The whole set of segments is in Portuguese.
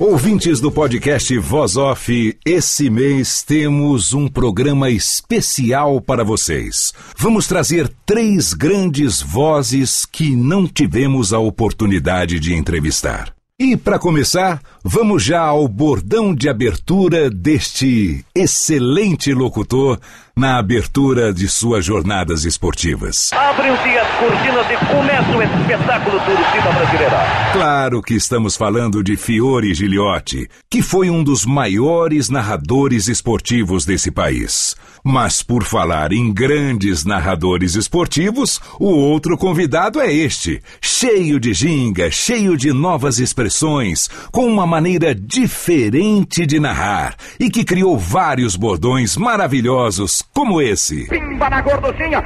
Ouvintes do podcast Voz Off, esse mês temos um programa especial para vocês. Vamos trazer três grandes vozes que não tivemos a oportunidade de entrevistar. E para começar, vamos já ao bordão de abertura deste excelente locutor na abertura de suas jornadas esportivas. Abrem-se as cortinas e começa o espetáculo Torcida Brasileira. Claro que estamos falando de Fiore Giliotti, que foi um dos maiores narradores esportivos desse país. Mas por falar em grandes narradores esportivos, o outro convidado é este, cheio de ginga, cheio de novas expressões, com uma maneira diferente de narrar e que criou vários bordões maravilhosos como esse. Pimba na gorduchinha.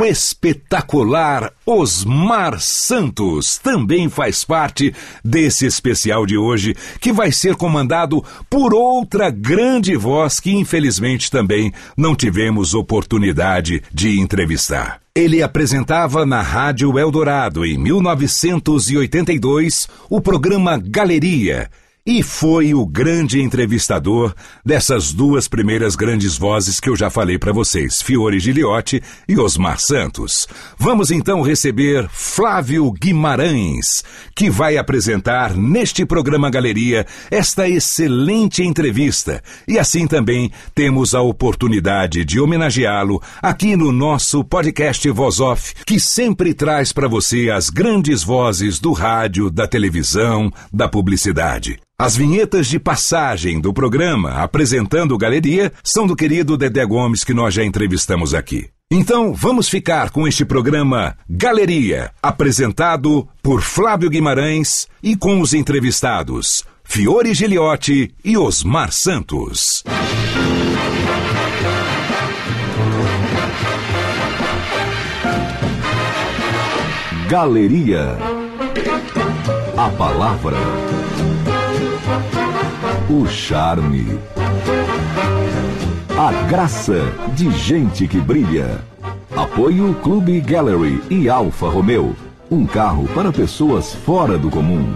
O espetacular Osmar Santos também faz parte desse especial de hoje, que vai ser comandado por outra grande voz que infelizmente também não tivemos oportunidade de entrevistar. Ele apresentava na Rádio Eldorado, em 1982, o programa Galeria e foi o grande entrevistador dessas duas primeiras grandes vozes que eu já falei para vocês, Fiore Giliotti e Osmar Santos. Vamos então receber Flávio Guimarães, que vai apresentar neste programa Galeria esta excelente entrevista. E assim também temos a oportunidade de homenageá-lo aqui no nosso podcast Voz Off, que sempre traz para você as grandes vozes do rádio, da televisão, da publicidade. As vinhetas de passagem do programa apresentando Galeria são do querido Dedé Gomes que nós já entrevistamos aqui. Então vamos ficar com este programa Galeria, apresentado por Flávio Guimarães e com os entrevistados Fiore Giliotti e Osmar Santos. Galeria. A palavra o charme, a graça de gente que brilha. Apoio Clube Gallery e Alfa Romeo, um carro para pessoas fora do comum.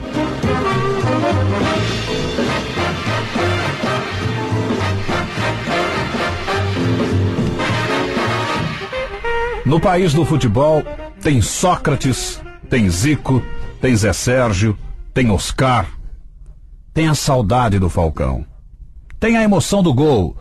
No país do futebol tem Sócrates, tem Zico, tem Zé Sérgio, tem Oscar, tem a saudade do Falcão. Tem a emoção do gol,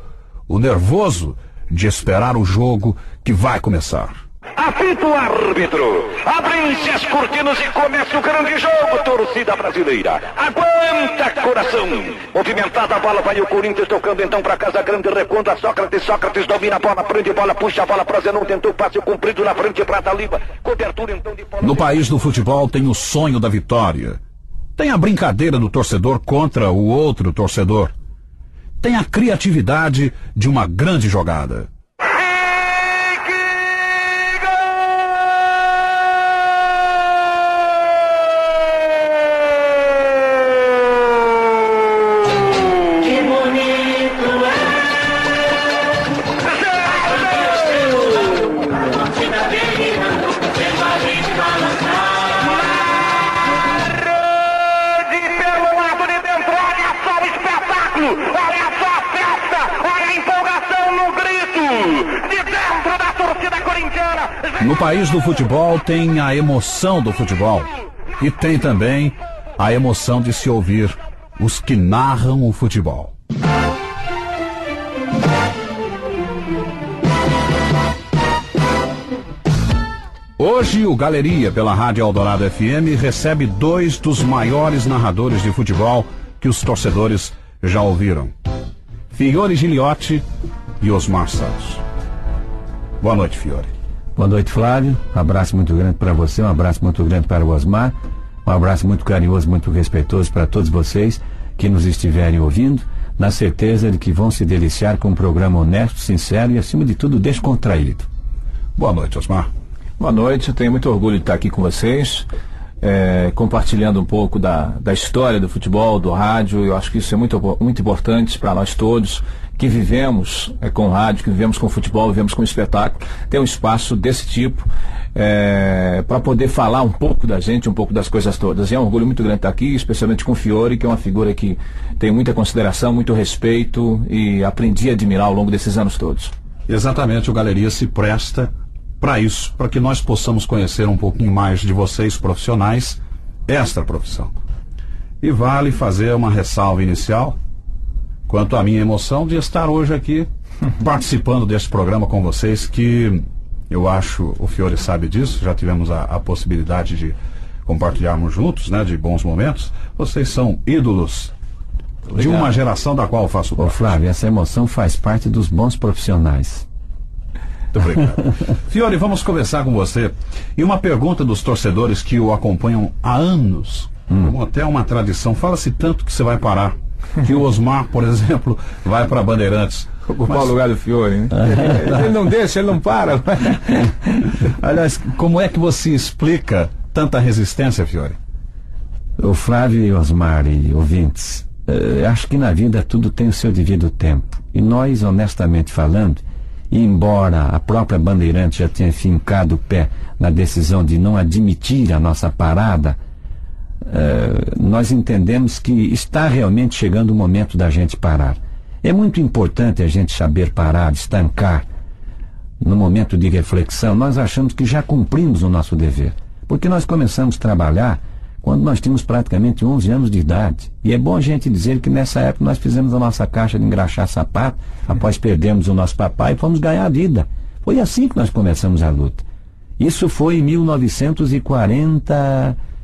o nervoso de esperar o jogo que vai começar. Apita o árbitro. Abrem-se as cortinas e começa o grande jogo, torcida brasileira. Aguenta, coração. Movimentada a bola, vai o Corinthians tocando então para casa grande, reconta Sócrates. Sócrates domina a bola, prende a bola, puxa a bola para Zenon, tentou passe cumprido na frente para Taliba. Cobertura então de bola. No país do futebol tem o sonho da vitória. Tem a brincadeira do torcedor contra o outro torcedor. Tem a criatividade de uma grande jogada. No país do futebol tem a emoção do futebol. E tem também a emoção de se ouvir os que narram o futebol. Hoje, o Galeria, pela Rádio Eldorado FM, recebe dois dos maiores narradores de futebol que os torcedores já ouviram: Fiore Giliotti e Osmar Santos. Boa noite, Fiore. Boa noite, Flávio. Um abraço muito grande para você, um abraço muito grande para o Osmar, um abraço muito carinhoso, muito respeitoso para todos vocês que nos estiverem ouvindo, na certeza de que vão se deliciar com um programa honesto, sincero e, acima de tudo, descontraído. Boa noite, Osmar. Boa noite, eu tenho muito orgulho de estar aqui com vocês, é, compartilhando um pouco da, da história do futebol, do rádio. Eu acho que isso é muito, muito importante para nós todos que vivemos é, com rádio, que vivemos com futebol, vivemos com espetáculo, ter um espaço desse tipo é, para poder falar um pouco da gente, um pouco das coisas todas. E é um orgulho muito grande estar aqui, especialmente com o Fiore, que é uma figura que tem muita consideração, muito respeito e aprendi a admirar ao longo desses anos todos. Exatamente, o Galeria se presta para isso, para que nós possamos conhecer um pouquinho mais de vocês profissionais, esta profissão. E vale fazer uma ressalva inicial quanto à minha emoção de estar hoje aqui participando deste programa com vocês, que eu acho, o Fiore sabe disso, já tivemos a, a possibilidade de compartilharmos juntos, né, de bons momentos. Vocês são ídolos de uma geração da qual eu faço parte. Ô Flávio, essa emoção faz parte dos bons profissionais. Muito obrigado. Fiore, vamos começar com você. E uma pergunta dos torcedores que o acompanham há anos, hum. como até uma tradição. Fala-se tanto que você vai parar. Que o Osmar, por exemplo, vai para Bandeirantes. Ocupar Mas... o lugar do Fiore, né? ele não deixa, ele não para. Aliás, como é que você explica tanta resistência, Fiore? O Flávio e Osmar e ouvintes, uh, acho que na vida tudo tem o seu devido tempo. E nós, honestamente falando, embora a própria Bandeirante já tenha fincado o pé na decisão de não admitir a nossa parada, uh, nós entendemos que está realmente chegando o momento da gente parar. É muito importante a gente saber parar, estancar. No momento de reflexão, nós achamos que já cumprimos o nosso dever. Porque nós começamos a trabalhar quando nós tínhamos praticamente 11 anos de idade. E é bom a gente dizer que nessa época nós fizemos a nossa caixa de engraxar sapato, após perdermos o nosso papai e fomos ganhar a vida. Foi assim que nós começamos a luta. Isso foi em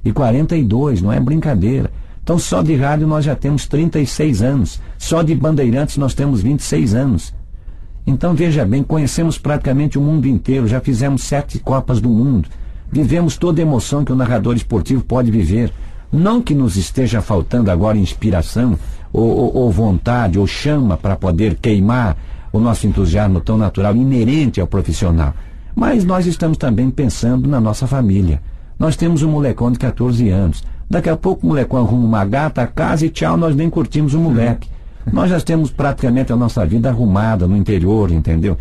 1942, não é brincadeira. Então só de rádio nós já temos 36 anos, só de bandeirantes nós temos 26 anos. Então veja bem, conhecemos praticamente o mundo inteiro, já fizemos sete Copas do Mundo, Vivemos toda a emoção que o narrador esportivo pode viver. Não que nos esteja faltando agora inspiração, ou, ou, ou vontade, ou chama para poder queimar o nosso entusiasmo tão natural, inerente ao profissional. Mas nós estamos também pensando na nossa família. Nós temos um molecão de 14 anos. Daqui a pouco o molecão arruma uma gata, a casa e tchau, nós nem curtimos o moleque. Nós já temos praticamente a nossa vida arrumada no interior, entendeu?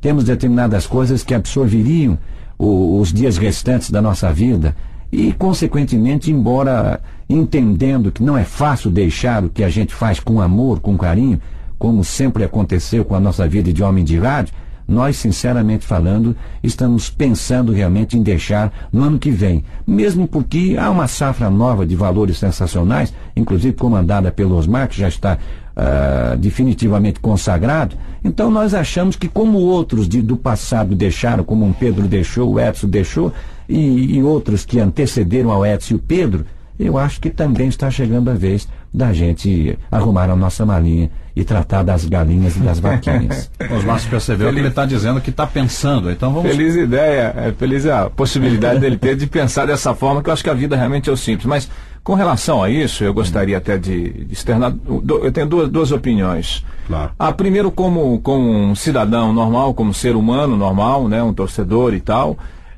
Temos determinadas coisas que absorveriam o, os dias restantes da nossa vida e, consequentemente, embora entendendo que não é fácil deixar o que a gente faz com amor, com carinho, como sempre aconteceu com a nossa vida de homem de rádio, nós, sinceramente falando, estamos pensando realmente em deixar no ano que vem. Mesmo porque há uma safra nova de valores sensacionais, inclusive comandada pelo Osmar, que já está uh, definitivamente consagrado. Então nós achamos que como outros de, do passado deixaram, como um Pedro deixou, o Edson deixou, e, e outros que antecederam ao Edson e o Pedro, eu acho que também está chegando a vez da gente arrumar a nossa malinha e tratar das galinhas e das vaquinhas. Os Márcio percebeu feliz... que ele está dizendo que está pensando, então vamos... Feliz ideia, é feliz a possibilidade dele ter de pensar dessa forma, que eu acho que a vida realmente é o simples. Mas com relação a isso, eu gostaria até de, de externar. Eu tenho duas, duas opiniões. Claro. A primeiro, como, como um cidadão normal, como ser humano normal, né, um torcedor e tal,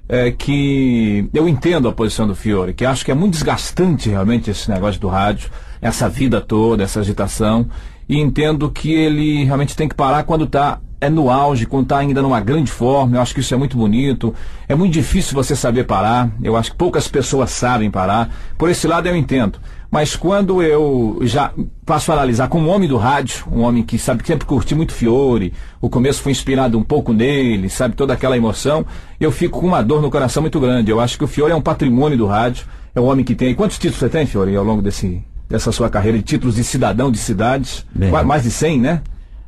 é que eu entendo a posição do Fiore, que acho que é muito desgastante realmente esse negócio do rádio, essa vida toda, essa agitação, e entendo que ele realmente tem que parar quando está é no auge, quando está ainda numa grande forma. Eu acho que isso é muito bonito. É muito difícil você saber parar. Eu acho que poucas pessoas sabem parar. Por esse lado eu entendo. Mas quando eu já passo a analisar como um homem do rádio, um homem que sabe que sempre curti muito Fiore, o começo foi inspirado um pouco nele, sabe, toda aquela emoção, eu fico com uma dor no coração muito grande. Eu acho que o Fiore é um patrimônio do rádio é o homem que tem. Quantos títulos você tem, Fiore, ao longo desse, dessa sua carreira de títulos de cidadão de cidades? Bem, mais de 100, né?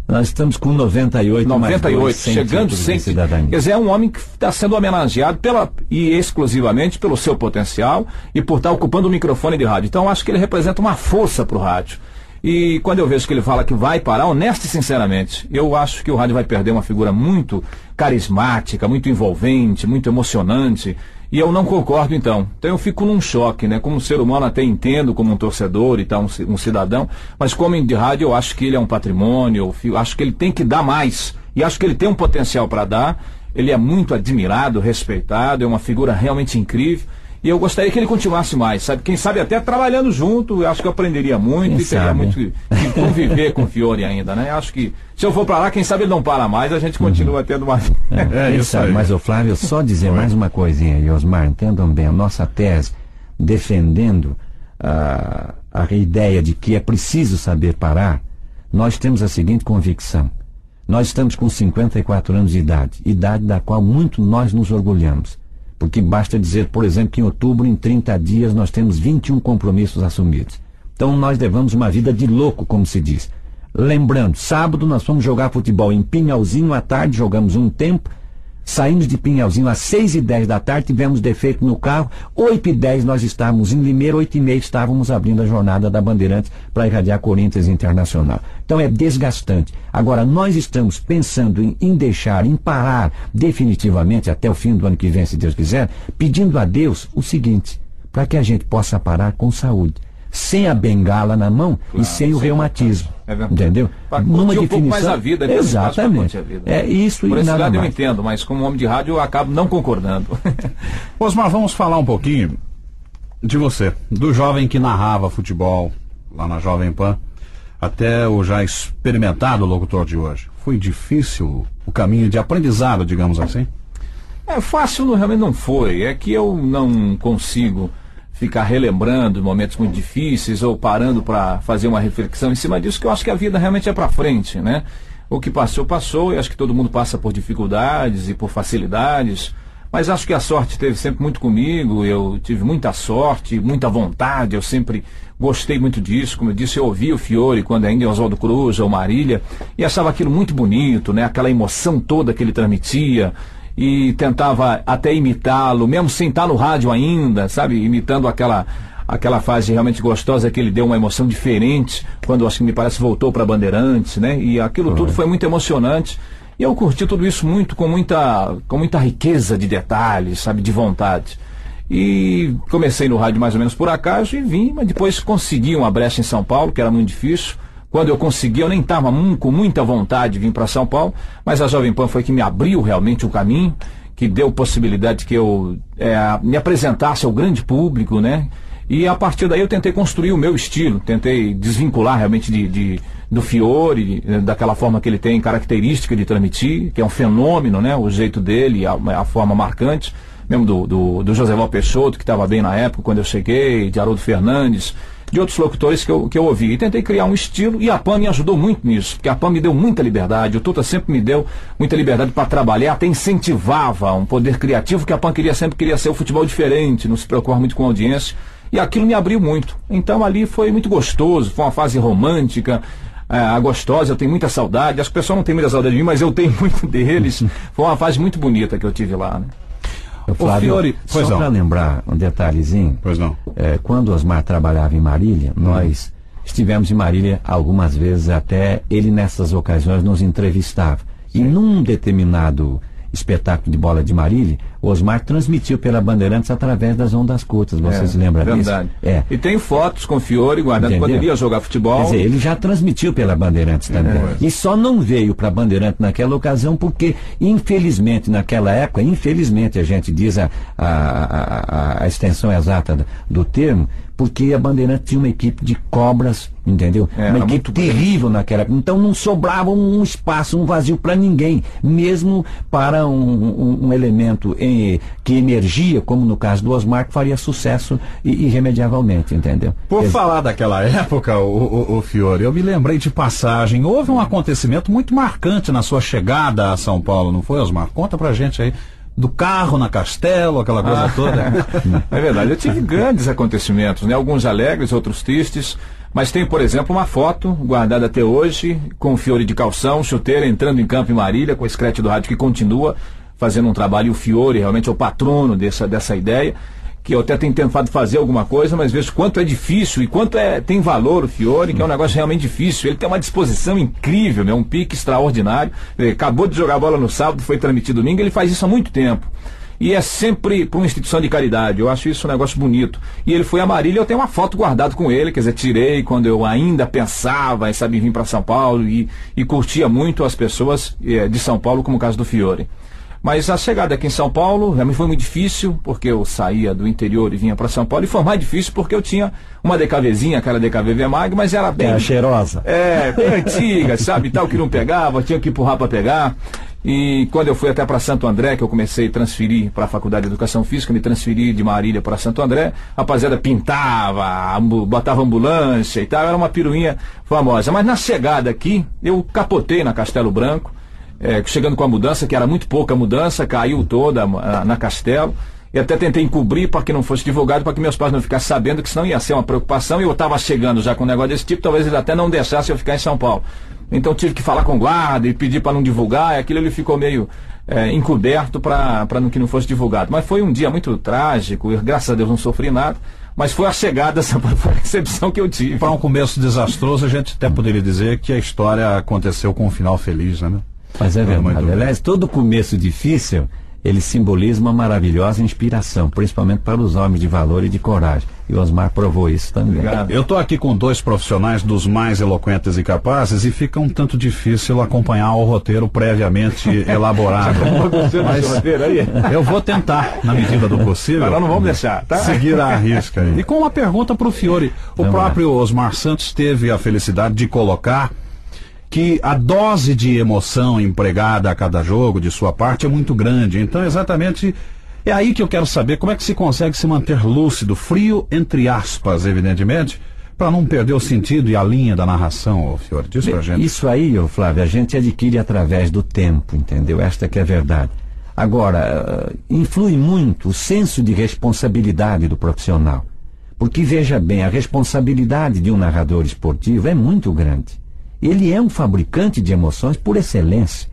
Nós estamos com 98, 98, mais chegando sem cidadania. Quer dizer, é um homem que está sendo homenageado pela, e exclusivamente pelo seu potencial e por estar ocupando o microfone de rádio. Então, acho que ele representa uma força para o rádio. E quando eu vejo que ele fala que vai parar, honesto e sinceramente, eu acho que o rádio vai perder uma figura muito carismática, muito envolvente, muito emocionante. E eu não concordo, então. Então eu fico num choque, né? Como ser humano até entendo, como um torcedor e tal, um, cidadão, mas como de rádio eu acho que ele é um patrimônio, eu acho que ele tem que dar mais. E acho que ele tem um potencial para dar. Ele é muito admirado, respeitado, é uma figura realmente incrível. E eu gostaria que ele continuasse mais, sabe? Quem sabe até trabalhando junto, eu acho que eu aprenderia muito quem e teria sabe? muito que, que conviver com o Fiore ainda, né? Eu acho que se eu for para lá, quem sabe ele não para mais, a gente continua uhum. tendo uma. É, é isso sabe, aí. Mas, o Flávio, só dizer mais uma coisinha aí, Osmar, entendam bem, a nossa tese defendendo a, a ideia de que é preciso saber parar, nós temos a seguinte convicção. Nós estamos com 54 anos de idade, idade da qual muito nós nos orgulhamos. Porque basta dizer, por exemplo, que em outubro, em 30 dias, nós temos 21 compromissos assumidos. Então nós levamos uma vida de louco, como se diz. Lembrando, sábado nós fomos jogar futebol em Pinhalzinho à tarde, jogamos um tempo, Saímos de Pinhalzinho às 6 e 10 da tarde, tivemos defeito no carro. 8 e 10 nós estávamos em Limeira, 8 e meia estávamos abrindo a jornada da Bandeirantes para irradiar Corinthians Internacional. Então é desgastante. Agora, nós estamos pensando em, em deixar, em parar definitivamente até o fim do ano que vem, se Deus quiser, pedindo a Deus o seguinte, para que a gente possa parar com saúde sem a bengala na mão claro, e sem o reumatismo. É entendeu? Para Numa um definição, mais a vida. Né? Exatamente. A vida. É isso Por e esse nada lado mais. eu entendo, mas como homem de rádio eu acabo não concordando. Osmar, vamos falar um pouquinho de você, do jovem que narrava futebol lá na Jovem Pan, até o já experimentado locutor de hoje. Foi difícil o caminho de aprendizado, digamos assim? É fácil, realmente não foi. É que eu não consigo ficar relembrando momentos muito difíceis ou parando para fazer uma reflexão em cima disso, que eu acho que a vida realmente é para frente, né? O que passou, passou, e acho que todo mundo passa por dificuldades e por facilidades, mas acho que a sorte esteve sempre muito comigo, eu tive muita sorte, muita vontade, eu sempre gostei muito disso, como eu disse, eu ouvi o Fiore quando ainda Oswaldo Cruz ou Marília, e achava aquilo muito bonito, né? Aquela emoção toda que ele transmitia, e tentava até imitá-lo, mesmo sem estar no rádio ainda, sabe? Imitando aquela aquela fase realmente gostosa que ele deu uma emoção diferente quando acho que me parece voltou para Bandeirantes, né? E aquilo uhum. tudo foi muito emocionante. E eu curti tudo isso muito com muita com muita riqueza de detalhes, sabe, de vontade. E comecei no rádio mais ou menos por acaso e vim, mas depois consegui uma brecha em São Paulo, que era muito difícil. Quando eu consegui, eu nem estava com muita vontade de vir para São Paulo, mas a Jovem Pan foi que me abriu realmente o caminho, que deu possibilidade que eu é, me apresentasse ao grande público, né? E a partir daí eu tentei construir o meu estilo, tentei desvincular realmente de, de do Fiore, daquela forma que ele tem característica de transmitir, que é um fenômeno, né? O jeito dele, a, a forma marcante, mesmo do, do, do José Val Peixoto, que estava bem na época quando eu cheguei, de Haroldo Fernandes, de outros locutores que eu, que eu ouvi. E tentei criar um estilo e a PAN me ajudou muito nisso, porque a PAN me deu muita liberdade, o Tuta sempre me deu muita liberdade para trabalhar, até incentivava um poder criativo que a PAN queria sempre queria ser o futebol diferente, não se preocupar muito com a audiência. E aquilo me abriu muito. Então ali foi muito gostoso, foi uma fase romântica, é, a gostosa, eu tenho muita saudade. As pessoas não têm muita saudade de mim, mas eu tenho muito deles. Foi uma fase muito bonita que eu tive lá. Né? Flávio, Fiore, só para lembrar um detalhezinho. Pois não. É, quando Osmar trabalhava em Marília, hum. nós estivemos em Marília algumas vezes, até ele nessas ocasiões nos entrevistava. Sim. E num determinado espetáculo de bola de Marília, Osmar transmitiu pela Bandeirantes através das ondas curtas. Você é, se lembra verdade. disso? É. E tem fotos com o Fiore guardando quando ele ia jogar futebol. Quer dizer, ele já transmitiu pela Bandeirantes também. É. E só não veio para a Bandeirantes naquela ocasião porque, infelizmente, naquela época, infelizmente a gente diz a, a, a, a extensão exata do termo, porque a Bandeirante tinha uma equipe de cobras, entendeu? É, uma equipe terrível naquela época. Então não sobrava um espaço, um vazio para ninguém, mesmo para um, um, um elemento em, que emergia, como no caso do Osmar, que faria sucesso irremediavelmente, entendeu? Por falar daquela época, o, o, o, Fiore, eu me lembrei de passagem. Houve um acontecimento muito marcante na sua chegada a São Paulo, não foi, Osmar? Conta pra gente aí do carro na Castelo, aquela coisa ah. toda. é verdade, eu tive grandes acontecimentos, né? Alguns alegres, outros tristes. Mas tem, por exemplo, uma foto guardada até hoje, com o Fiore de calção, chuteira, entrando em campo em Marília, com o Screte do rádio que continua fazendo um trabalho. E o Fiore realmente é o patrono dessa, dessa ideia que eu até tenho tentado fazer alguma coisa, mas vejo quanto é difícil e quanto é, tem valor o Fiore, que é um negócio realmente difícil. Ele tem uma disposição incrível, né? um pique extraordinário. Ele acabou de jogar bola no sábado, foi transmitido domingo, ele faz isso há muito tempo. E é sempre para uma instituição de caridade. Eu acho isso um negócio bonito. E ele foi a Marília, eu tenho uma foto guardada com ele, quer dizer, tirei quando eu ainda pensava em saber vir para São Paulo e, e curtia muito as pessoas eh, de São Paulo, como o caso do Fiore. Mas a chegada aqui em São Paulo realmente foi muito difícil, porque eu saía do interior e vinha para São Paulo, e foi mais difícil porque eu tinha uma DKVzinha, aquela DKV Mag, mas era bem. Era cheirosa. É, bem antiga, sabe? Tal, que não pegava, tinha que empurrar para pegar. E quando eu fui até para Santo André, que eu comecei a transferir para a Faculdade de Educação Física, me transferi de Marília para Santo André, a rapaziada pintava, botava ambulância e tal, era uma piruinha famosa. Mas na chegada aqui, eu capotei na Castelo Branco, é, chegando com a mudança, que era muito pouca mudança, caiu toda na Castelo. E até tentei encobrir para que não fosse divulgado, para que meus pais não ficassem sabendo, que senão ia ser uma preocupação. E eu estava chegando já com um negócio desse tipo, talvez eles até não deixassem eu ficar em São Paulo. Então tive que falar com o guarda e pedir para não divulgar, e aquilo ele ficou meio é, encoberto para que não fosse divulgado. Mas foi um dia muito trágico, e graças a Deus não sofri nada mas foi a chegada, essa foi a que eu tive. Para um começo desastroso, a gente até poderia dizer que a história aconteceu com um final feliz, né? Mas é verdade. Aliás, todo começo difícil, ele simboliza uma maravilhosa inspiração, principalmente para os homens de valor e de coragem. E o Osmar provou isso também. Obrigado. Eu estou aqui com dois profissionais dos mais eloquentes e capazes e fica um tanto difícil acompanhar o roteiro previamente elaborado. Mas eu vou tentar, na medida do possível. Mas não vamos deixar, tá? Seguir a risca aí. E com uma pergunta para o Fiore. O próprio Osmar Santos teve a felicidade de colocar que a dose de emoção empregada a cada jogo, de sua parte, é muito grande. Então, exatamente, é aí que eu quero saber como é que se consegue se manter lúcido, frio, entre aspas, evidentemente, para não perder o sentido e a linha da narração, ô Fiore. Diz pra gente. Isso aí, ô Flávio, a gente adquire através do tempo, entendeu? Esta que é a verdade. Agora, uh, influi muito o senso de responsabilidade do profissional. Porque, veja bem, a responsabilidade de um narrador esportivo é muito grande. Ele é um fabricante de emoções por excelência.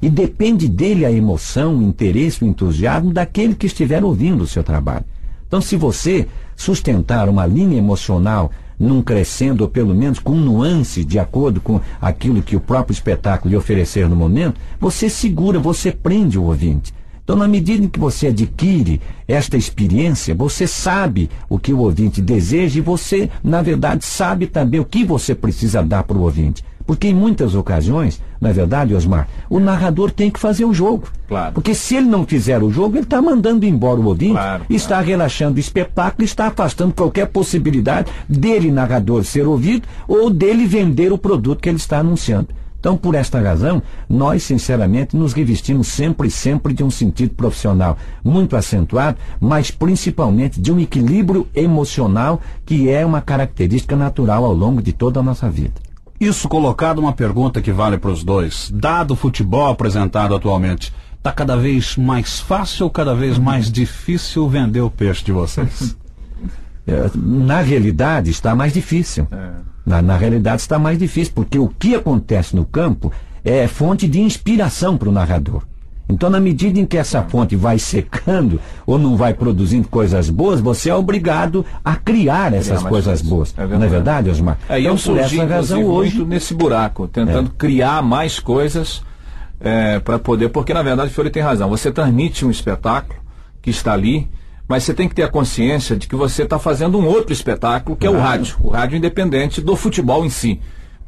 E depende dele a emoção, o interesse, o entusiasmo daquele que estiver ouvindo o seu trabalho. Então, se você sustentar uma linha emocional num crescendo, ou pelo menos com nuance de acordo com aquilo que o próprio espetáculo lhe oferecer no momento, você segura, você prende o ouvinte. Então, na medida em que você adquire esta experiência, você sabe o que o ouvinte deseja e você, na verdade, sabe também o que você precisa dar para o ouvinte. Porque em muitas ocasiões, na é verdade, Osmar, o narrador tem que fazer o jogo. Claro. Porque se ele não fizer o jogo, ele está mandando embora o ouvinte, claro, está claro. relaxando o espetáculo, está afastando qualquer possibilidade dele, narrador, ser ouvido ou dele vender o produto que ele está anunciando. Então, por esta razão, nós, sinceramente, nos revestimos sempre e sempre de um sentido profissional muito acentuado, mas principalmente de um equilíbrio emocional que é uma característica natural ao longo de toda a nossa vida. Isso colocado uma pergunta que vale para os dois. Dado o futebol apresentado atualmente, está cada vez mais fácil ou cada vez mais difícil vender o peixe de vocês? É, na realidade, está mais difícil. É. Na, na realidade está mais difícil, porque o que acontece no campo é fonte de inspiração para o narrador. Então, na medida em que essa fonte vai secando ou não vai produzindo coisas boas, você é obrigado a criar essas coisas boas. É não é verdade, Osmar? É, então, eu por essa razão hoje muito nesse buraco, tentando é. criar mais coisas é, para poder, porque na verdade o Fiore tem razão. Você transmite um espetáculo que está ali mas você tem que ter a consciência de que você está fazendo um outro espetáculo, que é o rádio, o rádio independente do futebol em si.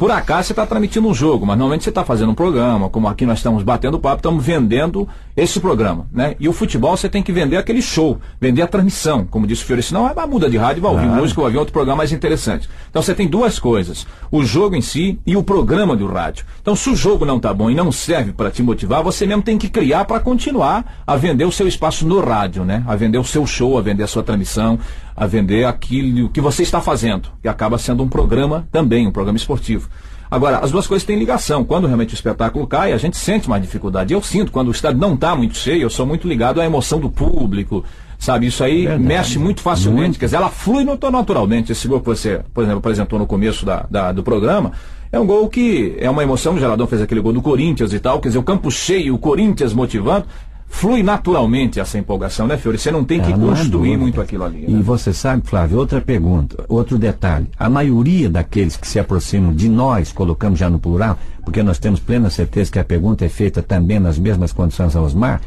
Por acaso você está transmitindo um jogo, mas normalmente você está fazendo um programa, como aqui nós estamos batendo papo, estamos vendendo esse programa, né? E o futebol você tem que vender aquele show, vender a transmissão, como disse o Fiore, senão é muda de rádio, vai ouvir ah. música, vai ouvir outro programa mais interessante. Então você tem duas coisas, o jogo em si e o programa do rádio. Então se o jogo não está bom e não serve para te motivar, você mesmo tem que criar para continuar a vender o seu espaço no rádio, né? A vender o seu show, a vender a sua transmissão, a vender aquilo que você está fazendo, que acaba sendo um programa também, um programa esportivo. Agora, as duas coisas têm ligação. Quando realmente o espetáculo cai, a gente sente mais dificuldade. Eu sinto, quando o estádio não está muito cheio, eu sou muito ligado à emoção do público, sabe? Isso aí Verdade. mexe muito facilmente. Muito. Quer dizer, ela flui naturalmente. Esse gol que você, por exemplo, apresentou no começo da, da, do programa, é um gol que é uma emoção. O Geradão fez aquele gol do Corinthians e tal. Quer dizer, o campo cheio, o Corinthians motivando flui naturalmente essa empolgação, né, Fiore? Você não tem que é, construir muito aquilo ali. Né? E você sabe, Flávio, outra pergunta, outro detalhe. A maioria daqueles que se aproximam de nós, colocamos já no plural, porque nós temos plena certeza que a pergunta é feita também nas mesmas condições a Osmar,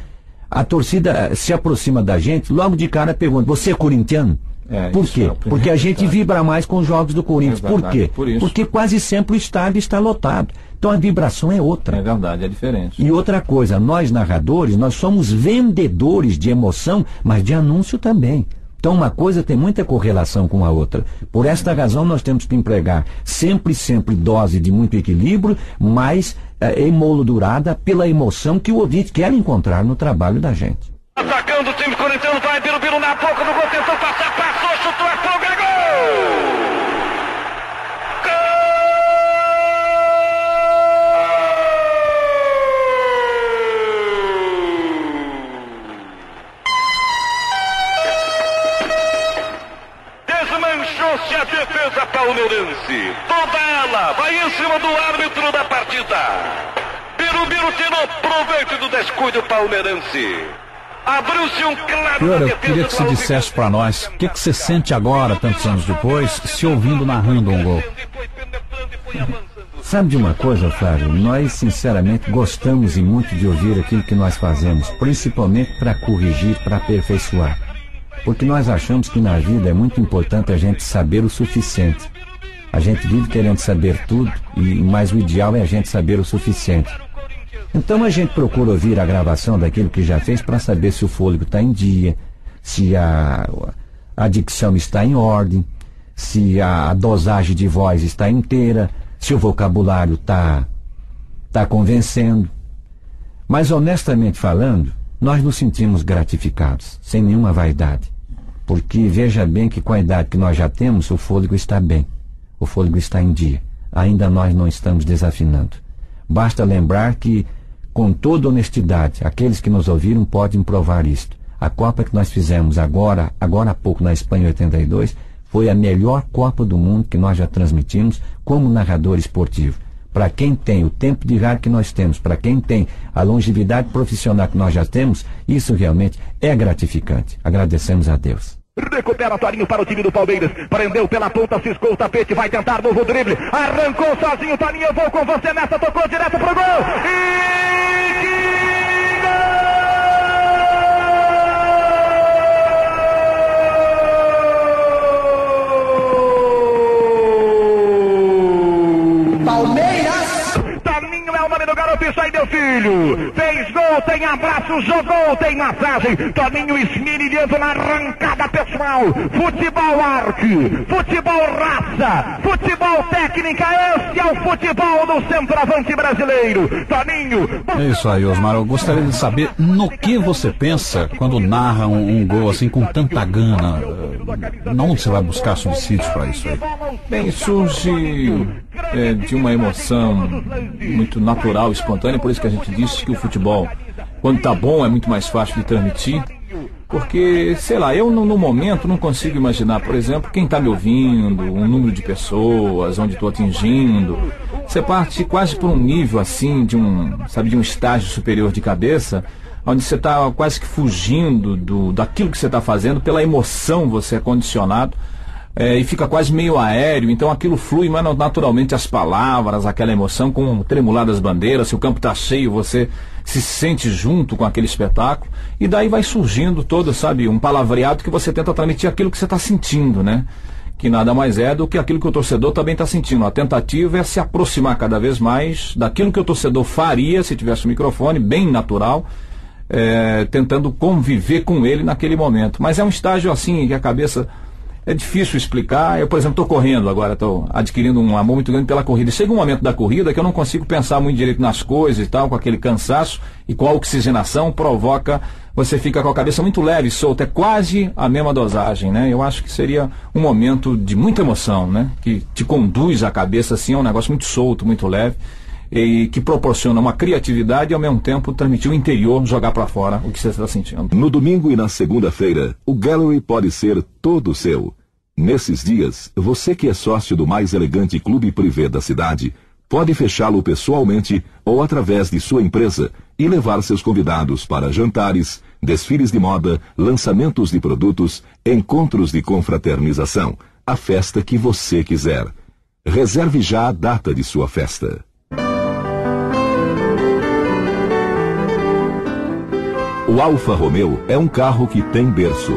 a torcida se aproxima da gente, logo de cara pergunta, você é corintiano? É, Por quê? É Porque a gente vibra mais com os jogos do Corinthians. É Por quê? Por Porque quase sempre o estádio está lotado. Então a vibração é outra. É verdade, é diferente. E outra coisa, nós narradores, nós somos vendedores de emoção, mas de anúncio também. Então uma coisa tem muita correlação com a outra. Por esta razão nós temos que empregar sempre, sempre dose de muito equilíbrio, mas é, emoldurada pela emoção que o ouvinte quer encontrar no trabalho da gente. Atacando o time corintiano, vai Birubiru na boca do gol, tentou passar, passou, chutou, afoga, gol! Palmeirense. Toda ela vai em cima do árbitro da partida. Birubiru tirou proveito do descuido palmeirense. Abriu-se um claro Senhor, eu queria que você dissesse para nós o que, que você sente agora, tantos anos depois, se ouvindo narrando um gol. Sabe de uma coisa, Flávio? Nós, sinceramente, gostamos e muito de ouvir aquilo que nós fazemos, principalmente para corrigir, para aperfeiçoar. Porque nós achamos que na vida é muito importante a gente saber o suficiente. A gente vive querendo saber tudo, e mas o ideal é a gente saber o suficiente. Então a gente procura ouvir a gravação daquilo que já fez para saber se o fôlego está em dia, se a, a dicção está em ordem, se a dosagem de voz está inteira, se o vocabulário está tá convencendo. Mas honestamente falando, nós nos sentimos gratificados, sem nenhuma vaidade. Porque veja bem que com a idade que nós já temos, o fôlego está bem, o fôlego está em dia. Ainda nós não estamos desafinando. Basta lembrar que com toda honestidade, aqueles que nos ouviram podem provar isto. A Copa que nós fizemos agora, agora há pouco na Espanha 82, foi a melhor Copa do mundo que nós já transmitimos como narrador esportivo. Para quem tem o tempo de rádio que nós temos, para quem tem a longevidade profissional que nós já temos, isso realmente é gratificante. Agradecemos a Deus. Recupera Torinho para o time do Palmeiras. Prendeu pela ponta, ciscou o tapete, vai tentar novo drible. Arrancou sozinho, Torinho, eu vou com você nessa, tocou direto pro gol. E é o nome do garoto, isso aí, meu filho. Fez gol, tem abraço, jogou, tem massagem. Toninho esmirilhando na arrancada pessoal. Futebol arte, futebol raça, futebol técnica. Esse é o futebol do centroavante brasileiro. Toninho. É isso aí, Osmar. Eu gostaria de saber no que você pensa quando narra um, um gol assim com tanta gana. Onde você vai buscar subsídios para isso aí? Bem, surge é, de uma emoção muito natural, espontânea, por isso que a gente disse que o futebol quando tá bom é muito mais fácil de transmitir. Porque, sei lá, eu no, no momento não consigo imaginar, por exemplo, quem está me ouvindo, um número de pessoas, onde estou atingindo. Você parte quase por um nível assim, de um, sabe, de um estágio superior de cabeça, onde você está quase que fugindo do, daquilo que você está fazendo, pela emoção você é condicionado. É, e fica quase meio aéreo, então aquilo flui mas naturalmente as palavras, aquela emoção, com tremuladas bandeiras, se o campo está cheio, você se sente junto com aquele espetáculo, e daí vai surgindo todo, sabe, um palavreado que você tenta transmitir aquilo que você está sentindo, né? Que nada mais é do que aquilo que o torcedor também está sentindo. A tentativa é se aproximar cada vez mais daquilo que o torcedor faria se tivesse um microfone, bem natural, é, tentando conviver com ele naquele momento. Mas é um estágio assim que a cabeça é difícil explicar. Eu, por exemplo, estou correndo agora, estou adquirindo um amor muito grande pela corrida. chega um momento da corrida que eu não consigo pensar muito direito nas coisas e tal, com aquele cansaço e com a oxigenação provoca você fica com a cabeça muito leve, solta, é quase a mesma dosagem, né? Eu acho que seria um momento de muita emoção, né? Que te conduz a cabeça assim, é um negócio muito solto, muito leve e que proporciona uma criatividade e ao mesmo tempo transmitir o interior, jogar para fora o que você está sentindo. No domingo e na segunda-feira, o Gallery pode ser todo seu. Nesses dias, você que é sócio do mais elegante clube privê da cidade, pode fechá-lo pessoalmente ou através de sua empresa e levar seus convidados para jantares, desfiles de moda, lançamentos de produtos, encontros de confraternização, a festa que você quiser. Reserve já a data de sua festa. O Alfa Romeo é um carro que tem berço.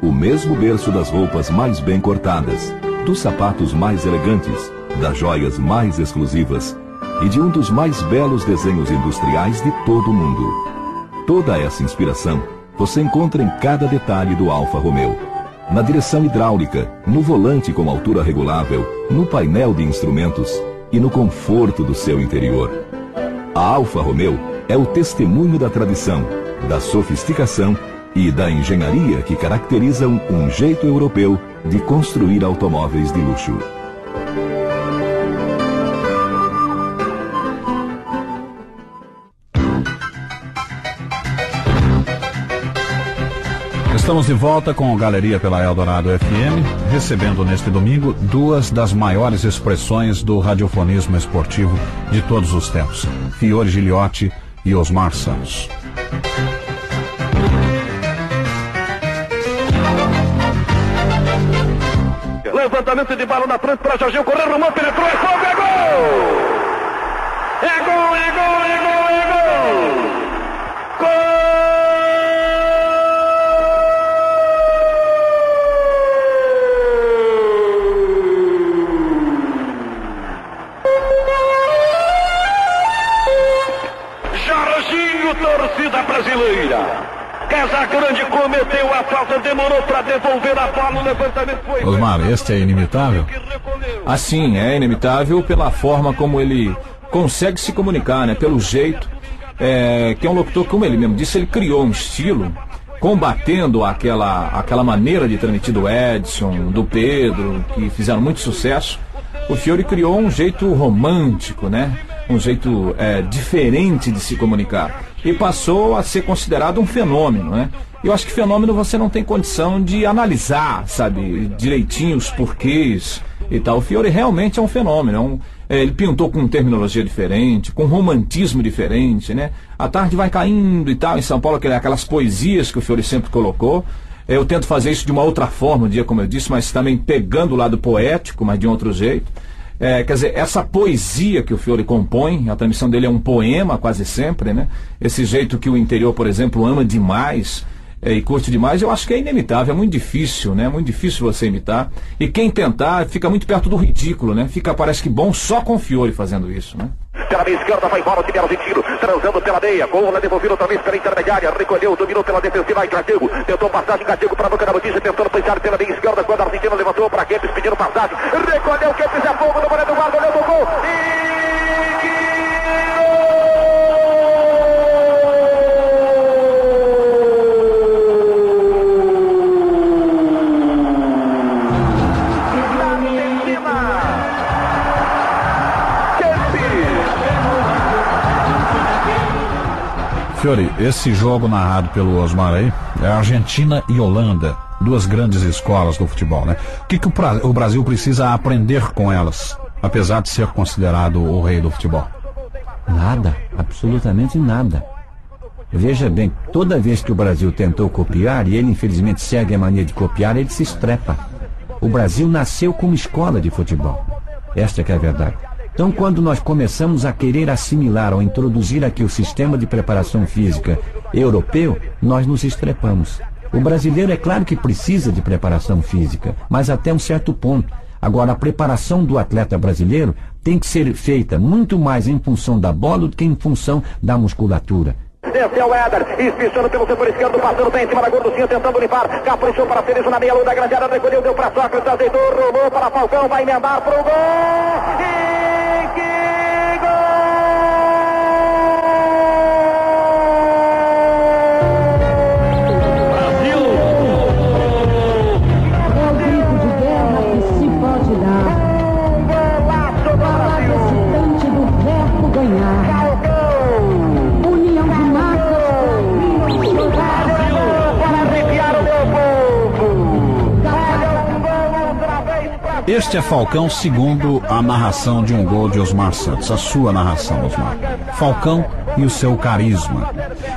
O mesmo berço das roupas mais bem cortadas, dos sapatos mais elegantes, das joias mais exclusivas e de um dos mais belos desenhos industriais de todo o mundo. Toda essa inspiração você encontra em cada detalhe do Alfa Romeo. Na direção hidráulica, no volante com altura regulável, no painel de instrumentos e no conforto do seu interior. A Alfa Romeo é o testemunho da tradição da sofisticação e da engenharia que caracterizam um jeito europeu de construir automóveis de luxo. Estamos de volta com a Galeria pela Eldorado FM, recebendo neste domingo duas das maiores expressões do radiofonismo esportivo de todos os tempos, Fiore Giliotti e Osmar Santos. Levantamento de bala na frente para Jorginho correr, Romão penetrou, é fogo, é gol! É gol, é gol, é gol, é gol! Gol! Brasileira. Casagrande cometeu a falta, demorou para devolver a bola, o levantamento foi. Osmar, este é inimitável? Assim, é inimitável pela forma como ele consegue se comunicar, né? Pelo jeito. É, que é um locutor, como ele mesmo disse, ele criou um estilo combatendo aquela, aquela maneira de transmitir do Edson, do Pedro, que fizeram muito sucesso. O Fiore criou um jeito romântico, né? Um jeito é, diferente de se comunicar e passou a ser considerado um fenômeno, né? Eu acho que fenômeno você não tem condição de analisar, sabe, direitinho os porquês e tal. O Fiore realmente é um fenômeno, é um, é, ele pintou com terminologia diferente, com romantismo diferente, né? A tarde vai caindo e tal, em São Paulo, aquelas poesias que o Fiore sempre colocou. Eu tento fazer isso de uma outra forma, um dia, como eu disse, mas também pegando o lado poético, mas de um outro jeito. É, quer dizer, essa poesia que o Fiore compõe, a transmissão dele é um poema quase sempre, né? Esse jeito que o interior, por exemplo, ama demais é, e curte demais, eu acho que é inemitável, é muito difícil, né? Muito difícil você imitar. E quem tentar fica muito perto do ridículo, né? Fica, parece que bom só com o Fiore fazendo isso, né? Pela meia esquerda vai embora o time argentino, transando pela meia, Gola devolvido outra vez pela intermediária, recolheu, dominou pela defensiva, aí Gatego, tentou passagem, Gatego para a boca da notícia, tentando pensar pela meia esquerda, quando a Argentina levantou para Kempis, pedindo passagem, recolheu, Kempis é fogo, no boleto guarda, olhou do gol, e... Fiore, esse jogo narrado pelo Osmar aí é Argentina e Holanda, duas grandes escolas do futebol, né? O que, que o, o Brasil precisa aprender com elas, apesar de ser considerado o rei do futebol? Nada, absolutamente nada. Veja bem, toda vez que o Brasil tentou copiar, e ele infelizmente segue a mania de copiar, ele se estrepa. O Brasil nasceu como escola de futebol. Esta é a verdade. Então, quando nós começamos a querer assimilar ou introduzir aqui o sistema de preparação física europeu, nós nos estrepamos. O brasileiro é claro que precisa de preparação física, mas até um certo ponto. Agora, a preparação do atleta brasileiro tem que ser feita muito mais em função da bola do que em função da musculatura. Desceu o Éder, espichando pelo setor esquerdo, passando bem em cima da gorducinha, tentando limpar. Caprichou para Feliz na meia lua da grande área, recolheu, deu para Sócrates, ajeitou, rolou para Falcão, vai emendar pro gol. E Este é Falcão segundo a narração de um gol de Osmar Santos, a sua narração, Osmar. Falcão e o seu carisma.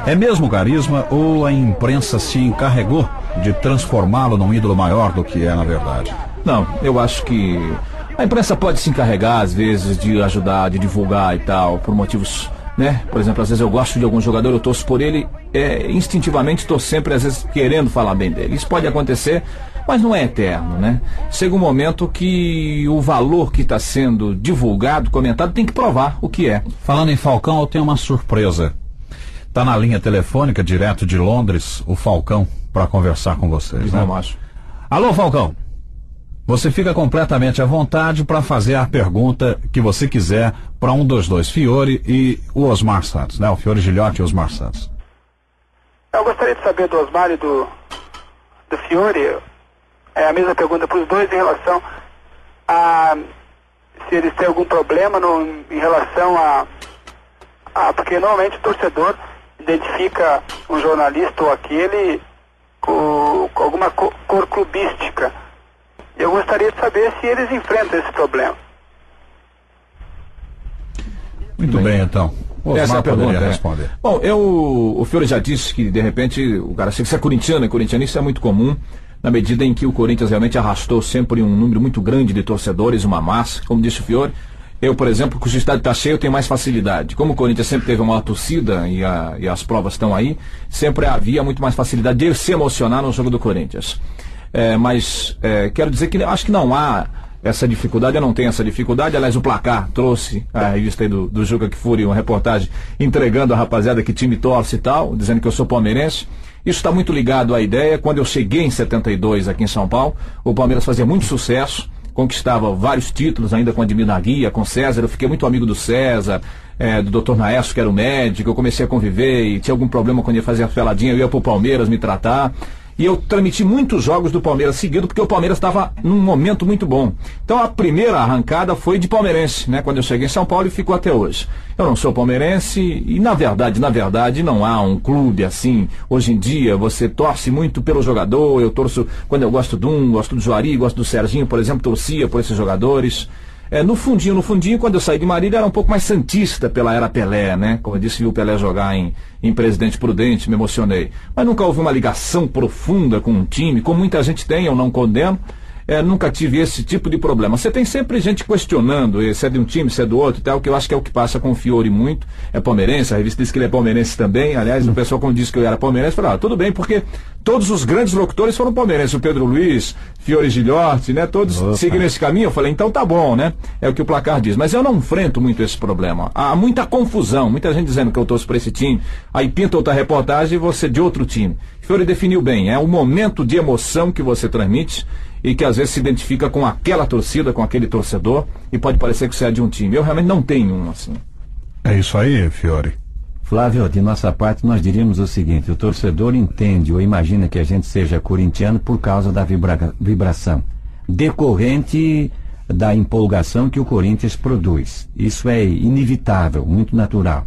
É mesmo carisma ou a imprensa se encarregou de transformá-lo num ídolo maior do que é na verdade? Não, eu acho que a imprensa pode se encarregar, às vezes, de ajudar, de divulgar e tal, por motivos, né? Por exemplo, às vezes eu gosto de algum jogador, eu torço por ele, é, instintivamente estou sempre, às vezes, querendo falar bem dele. Isso pode acontecer, mas não é eterno, né? Chega um momento que o valor que está sendo divulgado, comentado, tem que provar o que é. Falando em Falcão, eu tenho uma surpresa. Tá na linha telefônica, direto de Londres, o Falcão, para conversar com vocês. Né? Não acho. Alô, Falcão. Você fica completamente à vontade para fazer a pergunta que você quiser para um dos dois, Fiore e o Osmar Santos, né? O Fiore Gilhote e o Osmar Santos. Eu gostaria de saber do Osmar e do, do Fiore, é a mesma pergunta para os dois em relação a se eles têm algum problema no, em relação a, a. Porque normalmente o torcedor identifica um jornalista ou aquele com, com alguma cor, cor clubística. Eu gostaria de saber se eles enfrentam esse problema. Muito bem, então. O Essa é Osmar a poderia pergunta. é. responder. Bom, eu, o Fiore já disse que, de repente, o cara se é corintiano e corintiano, isso é muito comum, na medida em que o Corinthians realmente arrastou sempre um número muito grande de torcedores, uma massa, como disse o Fiore. Eu, por exemplo, cujo estádio está cheio, tenho mais facilidade. Como o Corinthians sempre teve uma torcida e, a- e as provas estão aí, sempre havia muito mais facilidade de se emocionar no jogo do Corinthians. É, mas é, quero dizer que acho que não há essa dificuldade, eu não tenho essa dificuldade. Aliás, o placar trouxe a revista aí do, do Juca que Fúria, uma reportagem entregando a rapaziada que time torce e tal, dizendo que eu sou palmeirense. Isso está muito ligado à ideia. Quando eu cheguei em 72 aqui em São Paulo, o Palmeiras fazia muito sucesso, conquistava vários títulos ainda com Admir guia, com César. Eu fiquei muito amigo do César, é, do Dr. Naesso, que era o médico. Eu comecei a conviver e tinha algum problema quando ia fazer a peladinha, eu ia pro Palmeiras me tratar. E eu transmiti muitos jogos do Palmeiras seguido, porque o Palmeiras estava num momento muito bom. Então a primeira arrancada foi de palmeirense, né? Quando eu cheguei em São Paulo e ficou até hoje. Eu não sou palmeirense e, na verdade, na verdade, não há um clube assim. Hoje em dia, você torce muito pelo jogador. Eu torço quando eu gosto de um, gosto do Juari, gosto do Serginho, por exemplo, torcia por esses jogadores. É, no fundinho, no fundinho, quando eu saí de Marília, era um pouco mais santista pela era Pelé, né? Como eu disse, vi o Pelé jogar em, em Presidente Prudente, me emocionei. Mas nunca houve uma ligação profunda com um time, como muita gente tem, eu não condeno. É, nunca tive esse tipo de problema. Você tem sempre gente questionando eh, se é de um time, se é do outro e tal, que eu acho que é o que passa com o Fiore muito. É palmeirense, a revista diz que ele é palmeirense também. Aliás, o pessoal, quando disse que eu era palmeirense, falou, ah, tudo bem, porque todos os grandes locutores foram palmeirenses. O Pedro Luiz, Fiore Gilhote, né? Todos seguiram esse caminho. Eu falei, então tá bom, né? É o que o placar diz. Mas eu não enfrento muito esse problema. Há muita confusão, muita gente dizendo que eu torço para esse time. Aí pinta outra reportagem e você de outro time. Fiore definiu bem, é o momento de emoção que você transmite e que às vezes se identifica com aquela torcida, com aquele torcedor, e pode parecer que você é de um time. Eu realmente não tenho um assim. É isso aí, Fiore. Flávio, de nossa parte, nós diríamos o seguinte: o torcedor entende ou imagina que a gente seja corintiano por causa da vibra- vibração decorrente da empolgação que o Corinthians produz. Isso é inevitável, muito natural.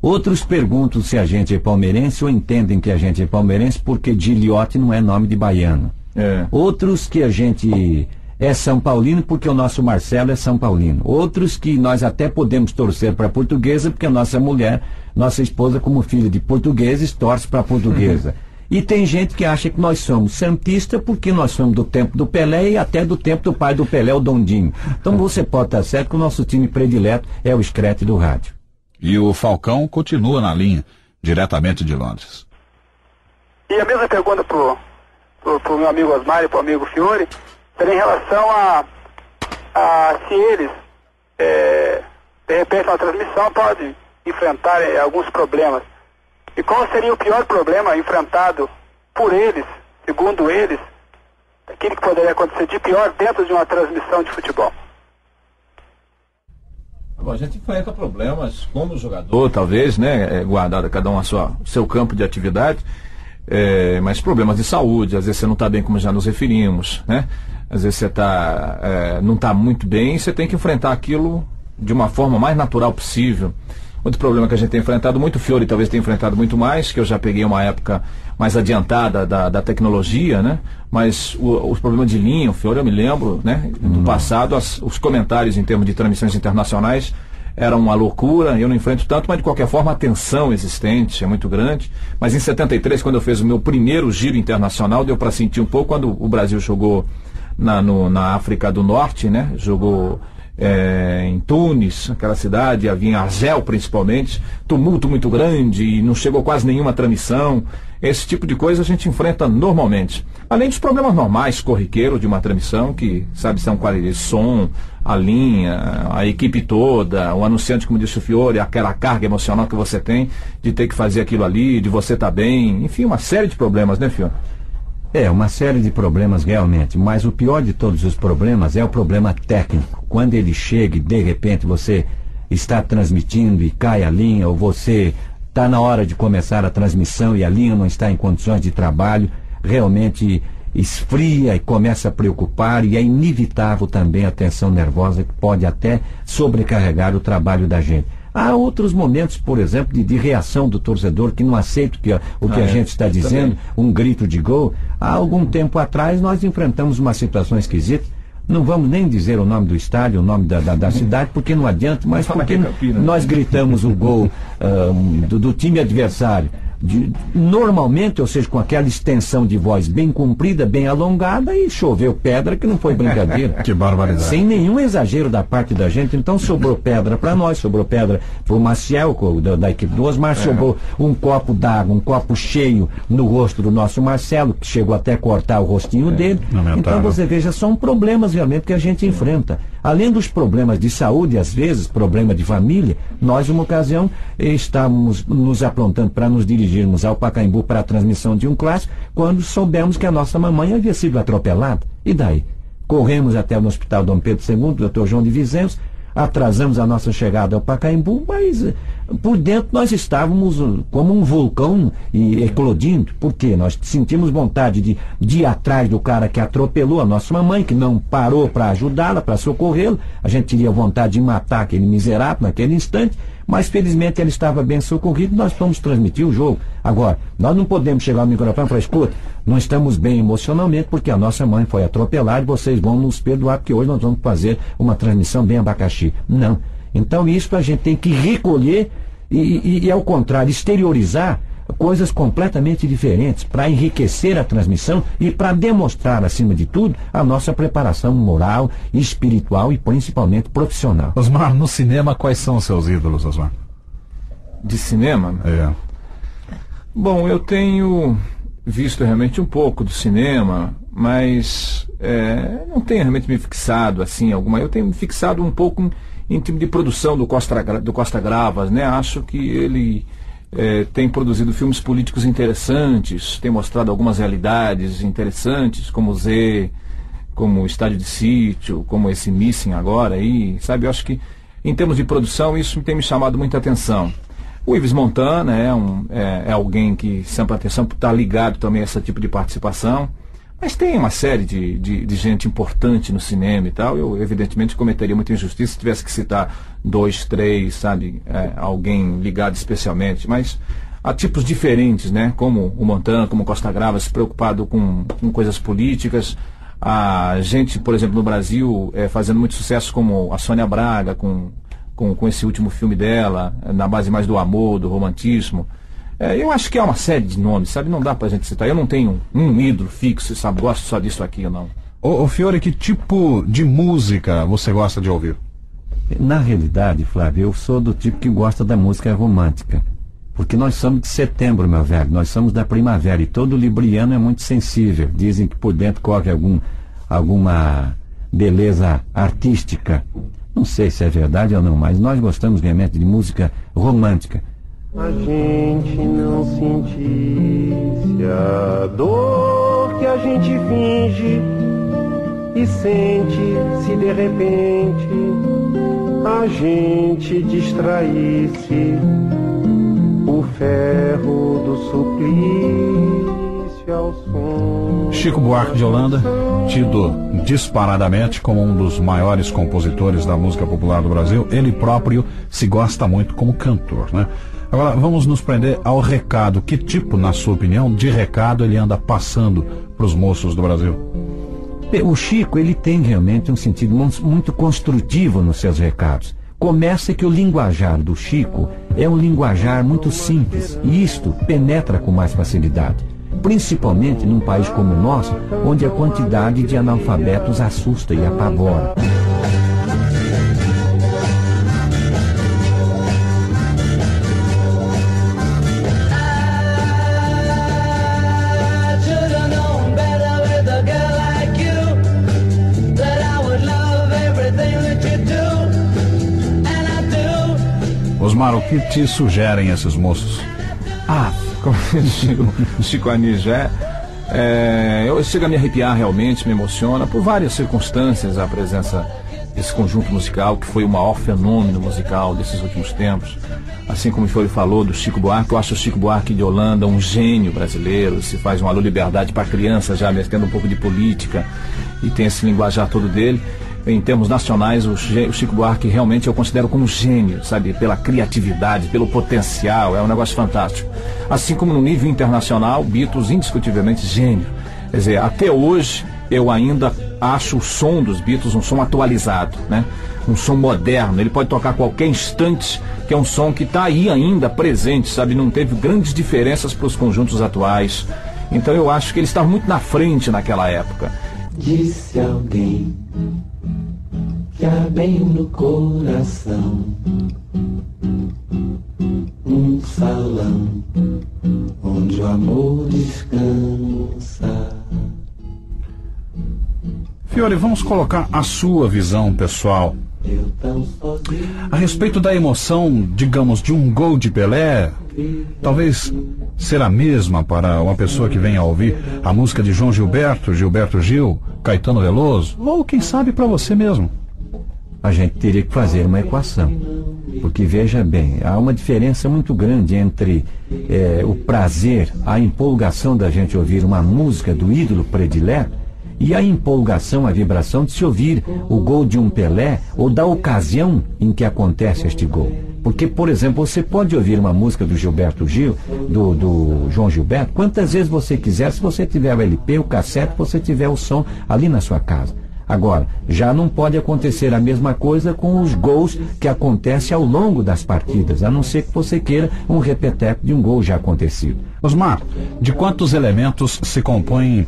Outros perguntam se a gente é palmeirense ou entendem que a gente é palmeirense porque Giliote não é nome de baiano. É. Outros que a gente é São Paulino porque o nosso Marcelo é São Paulino. Outros que nós até podemos torcer para a portuguesa porque a nossa mulher, nossa esposa, como filha de portugueses, torce para a portuguesa. E tem gente que acha que nós somos santista porque nós somos do tempo do Pelé e até do tempo do pai do Pelé, o Dondinho. Então você pode estar certo que o nosso time predileto é o Screte do rádio. E o Falcão continua na linha, diretamente de Londres. E a mesma pergunta pro, pro, pro meu amigo Osmar e pro amigo Fiore, seria em relação a, a se eles, é, de repente, na transmissão, podem enfrentar é, alguns problemas. E qual seria o pior problema enfrentado por eles, segundo eles, aquilo que poderia acontecer de pior dentro de uma transmissão de futebol? Bom, a gente enfrenta problemas como jogador, talvez, né? É, guardado cada um a sua, seu campo de atividade, é, mas problemas de saúde, às vezes você não está bem como já nos referimos, né? Às vezes você tá, é, não está muito bem e você tem que enfrentar aquilo de uma forma mais natural possível. Outro problema que a gente tem enfrentado muito, Fiore talvez tenha enfrentado muito mais, que eu já peguei uma época mais adiantada da, da tecnologia, né? Mas o, os problemas de linha, o Fiore eu me lembro, né? Do hum. passado, as, os comentários em termos de transmissões internacionais eram uma loucura, eu não enfrento tanto, mas de qualquer forma a tensão existente é muito grande. Mas em 73, quando eu fiz o meu primeiro giro internacional, deu para sentir um pouco quando o Brasil jogou na, no, na África do Norte, né? Jogou é, em Tunis, aquela cidade, havia em Argel principalmente, tumulto muito grande e não chegou quase nenhuma transmissão. Esse tipo de coisa a gente enfrenta normalmente. Além dos problemas normais, corriqueiros de uma transmissão, que sabe são qualidade som, a linha, a equipe toda, o anunciante, como disse o Fiore, aquela carga emocional que você tem de ter que fazer aquilo ali, de você estar tá bem, enfim, uma série de problemas, né, Fiore? É, uma série de problemas realmente, mas o pior de todos os problemas é o problema técnico. Quando ele chega e de repente você está transmitindo e cai a linha, ou você está na hora de começar a transmissão e a linha não está em condições de trabalho, realmente esfria e começa a preocupar e é inevitável também a tensão nervosa que pode até sobrecarregar o trabalho da gente. Há outros momentos, por exemplo, de, de reação do torcedor que não aceita que, o que ah, a é, gente está dizendo, também. um grito de gol. Há algum tempo atrás nós enfrentamos uma situação esquisita. Não vamos nem dizer o nome do estádio, o nome da, da, da cidade, porque não adianta, mas porque nós gritamos o gol um, do, do time adversário de, normalmente, ou seja, com aquela extensão de voz bem comprida, bem alongada, e choveu pedra, que não foi brincadeira. que barbaridade. Sem nenhum exagero da parte da gente. Então sobrou pedra para nós, sobrou pedra para o Maciel, da, da, equipe do Osmar, é. sobrou um copo d'água, um copo cheio no rosto do nosso Marcelo, que chegou até a cortar o rostinho é. dele. Então você veja, são problemas realmente que a gente enfrenta. Além dos problemas de saúde, às vezes, problema de família, nós, uma ocasião, estávamos nos aprontando para nos dirigirmos ao Pacaembu para a transmissão de um clássico, quando soubemos que a nossa mamãe havia sido atropelada. E daí? Corremos até o Hospital Dom Pedro II, Dr. João de Vizenhos, atrasamos a nossa chegada ao Pacaembu, mas eh, por dentro nós estávamos uh, como um vulcão e eclodindo. Por quê? Nós sentimos vontade de, de ir atrás do cara que atropelou a nossa mamãe, que não parou para ajudá-la, para socorrê-la. A gente teria vontade de matar aquele miserável naquele instante, mas felizmente ele estava bem socorrido, nós fomos transmitir o jogo. Agora, nós não podemos chegar ao microfone para escuta, não estamos bem emocionalmente porque a nossa mãe foi atropelada e vocês vão nos perdoar porque hoje nós vamos fazer uma transmissão bem abacaxi. Não. Então isso a gente tem que recolher e, e, e ao contrário, exteriorizar coisas completamente diferentes para enriquecer a transmissão e para demonstrar, acima de tudo, a nossa preparação moral, espiritual e principalmente profissional. Osmar, no cinema, quais são os seus ídolos, Osmar? De cinema? É. Bom, eu tenho visto realmente um pouco do cinema, mas é, não tenho realmente me fixado assim alguma. Eu tenho me fixado um pouco em, em time de produção do Costa, do Costa Gravas, né? Acho que ele é, tem produzido filmes políticos interessantes, tem mostrado algumas realidades interessantes, como Z, como o Estádio de Sítio, como esse Missing agora aí, sabe? Eu acho que em termos de produção isso tem me chamado muita atenção. O Ives Montana é, um, é, é alguém que sempre atenção está ligado também a esse tipo de participação. Mas tem uma série de, de, de, gente importante no cinema e tal. Eu, evidentemente, cometeria muita injustiça se tivesse que citar dois, três, sabe? É, alguém ligado especialmente. Mas há tipos diferentes, né? Como o Montana, como Costa Gravas, preocupado com, com coisas políticas. A gente, por exemplo, no Brasil, é, fazendo muito sucesso, como a Sônia Braga, com, com, com esse último filme dela, na base mais do amor, do romantismo. É, eu acho que é uma série de nomes, sabe? Não dá pra gente citar. Eu não tenho um ídolo fixo, sabe? Gosto só disso aqui, não. Ô, ô Fiore, que tipo de música você gosta de ouvir? Na realidade, Flávio, eu sou do tipo que gosta da música romântica. Porque nós somos de setembro, meu velho. Nós somos da primavera e todo libriano é muito sensível. Dizem que por dentro corre algum, alguma beleza artística. Não sei se é verdade ou não, mas nós gostamos realmente de música romântica. A gente não sentisse a dor que a gente finge e sente se de repente a gente distraísse o ferro do suplício ao som. Chico Buarque de Holanda, tido disparadamente como um dos maiores compositores da música popular do Brasil, ele próprio se gosta muito como cantor, né? Agora vamos nos prender ao recado. Que tipo, na sua opinião, de recado ele anda passando para os moços do Brasil? O Chico, ele tem realmente um sentido muito construtivo nos seus recados. Começa que o linguajar do Chico é um linguajar muito simples e isto penetra com mais facilidade, principalmente num país como o nosso, onde a quantidade de analfabetos assusta e apavora. Osmar, o que te sugerem esses moços? Ah, como o Chico Anísio é, eu chego a me arrepiar realmente, me emociona, por várias circunstâncias a presença desse conjunto musical, que foi o maior fenômeno musical desses últimos tempos. Assim como foi falou do Chico Buarque, eu acho o Chico Buarque de Holanda um gênio brasileiro, se faz um alô liberdade para criança já metendo um pouco de política e tem esse linguajar todo dele em termos nacionais, o Chico Buarque realmente eu considero como gênio, sabe? Pela criatividade, pelo potencial, é um negócio fantástico. Assim como no nível internacional, Beatles indiscutivelmente gênio. Quer dizer, até hoje eu ainda acho o som dos Beatles um som atualizado, né? Um som moderno. Ele pode tocar qualquer instante, que é um som que está aí ainda presente, sabe? Não teve grandes diferenças para os conjuntos atuais. Então eu acho que ele estava muito na frente naquela época. Disse alguém há bem no coração. Um salão onde o amor descansa. Fiore, vamos colocar a sua visão pessoal. A respeito da emoção, digamos, de um gol de Pelé, talvez será a mesma para uma pessoa que venha a ouvir a música de João Gilberto, Gilberto Gil, Caetano Veloso, ou quem sabe para você mesmo a gente teria que fazer uma equação. Porque veja bem, há uma diferença muito grande entre é, o prazer, a empolgação da gente ouvir uma música do ídolo predileto e a empolgação, a vibração de se ouvir o gol de um Pelé ou da ocasião em que acontece este gol. Porque, por exemplo, você pode ouvir uma música do Gilberto Gil, do, do João Gilberto, quantas vezes você quiser, se você tiver o LP, o cassete, você tiver o som ali na sua casa. Agora, já não pode acontecer a mesma coisa com os gols que acontecem ao longo das partidas, a não ser que você queira um repeteco de um gol já acontecido. Osmar, de quantos elementos se compõe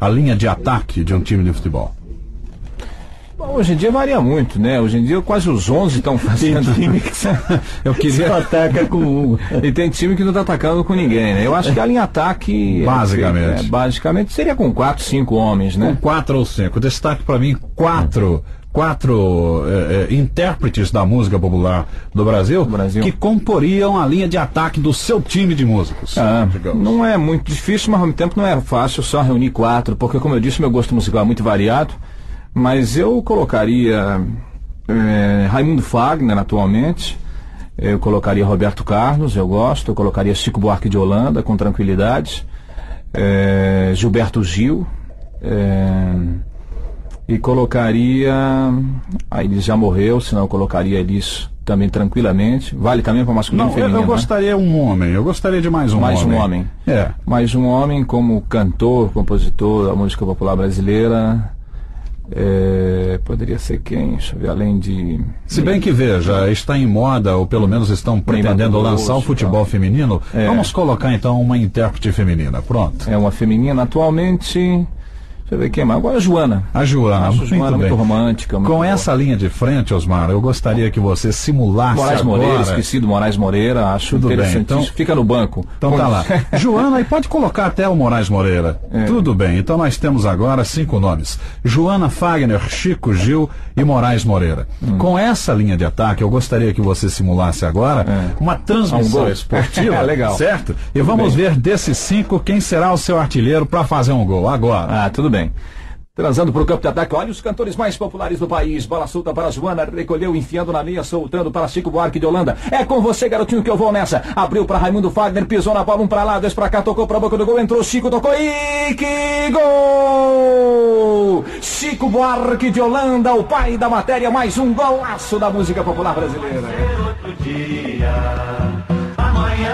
a linha de ataque de um time de futebol? Hoje em dia varia muito, né? Hoje em dia quase os 11 estão fazendo. Tem time que eu queria Só ataca com um. E tem time que não está atacando com ninguém, né? Eu acho que a linha ataque. Basicamente. É, basicamente seria com 4, 5 homens, né? Com 4 ou 5. Destaque para mim quatro quatro é, é, intérpretes da música popular do Brasil, Brasil, que comporiam a linha de ataque do seu time de músicos. Ah, não é muito difícil, mas ao mesmo tempo não é fácil só reunir quatro, porque como eu disse, meu gosto musical é muito variado. Mas eu colocaria é, Raimundo Fagner atualmente, eu colocaria Roberto Carlos, eu gosto, eu colocaria Chico Buarque de Holanda com tranquilidade, é, Gilberto Gil, é, e colocaria. Aí ele já morreu, senão eu colocaria Elis também tranquilamente. Vale também para masculino Não, e feminino. Eu, eu né? gostaria um homem, eu gostaria de mais um mais homem. Mais um homem. É. Mais um homem como cantor, compositor da música popular brasileira. É, poderia ser quem? Deixa eu ver, além de. Se bem que veja, está em moda, ou pelo menos estão pretendendo lançar o futebol feminino. É. Vamos colocar então uma intérprete feminina. Pronto. É uma feminina atualmente. Você vê quem mais? Agora a Joana. A Joana, muito, Joana bem. muito romântica. muito Com boa. essa linha de frente, Osmar, eu gostaria que você simulasse Moraes agora... Moreira, esqueci do Moraes Moreira, acho Tudo bem, então- Fica no banco. Então tá lá. Joana, e pode colocar até o Moraes Moreira. É. Tudo bem, então nós temos agora cinco nomes: Joana Fagner, Chico Gil e Moraes Moreira. Hum. Com essa linha de ataque, eu gostaria que você simulasse agora uma Um transmissão gol. esportiva. Legal. Certo? E vamos ver desses cinco quem será o seu artilheiro para fazer um gol agora. Ah, tudo bem. Transando para o campo de ataque, olha os cantores mais populares do país. Bola solta para Joana, recolheu, enfiando na meia, soltando para Chico Buarque de Holanda. É com você, garotinho, que eu vou nessa. Abriu para Raimundo Fagner, pisou na bola, um para lá, dois para cá, tocou para a boca do gol, entrou Chico, tocou e que gol! Chico Buarque de Holanda, o pai da matéria, mais um golaço da música popular brasileira. Amanhã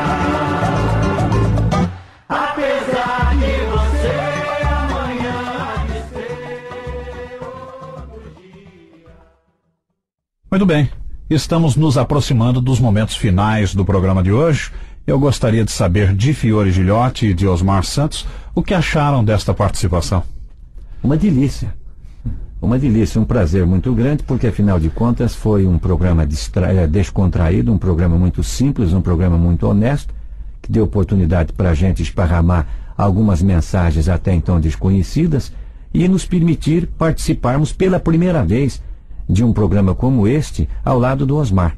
Muito bem, estamos nos aproximando dos momentos finais do programa de hoje. Eu gostaria de saber de Fiore Gilhote e de Osmar Santos o que acharam desta participação. Uma delícia. Uma delícia, um prazer muito grande, porque afinal de contas foi um programa eh, descontraído, um programa muito simples, um programa muito honesto, que deu oportunidade para a gente esparramar algumas mensagens até então desconhecidas e nos permitir participarmos pela primeira vez de um programa como este ao lado do Osmar.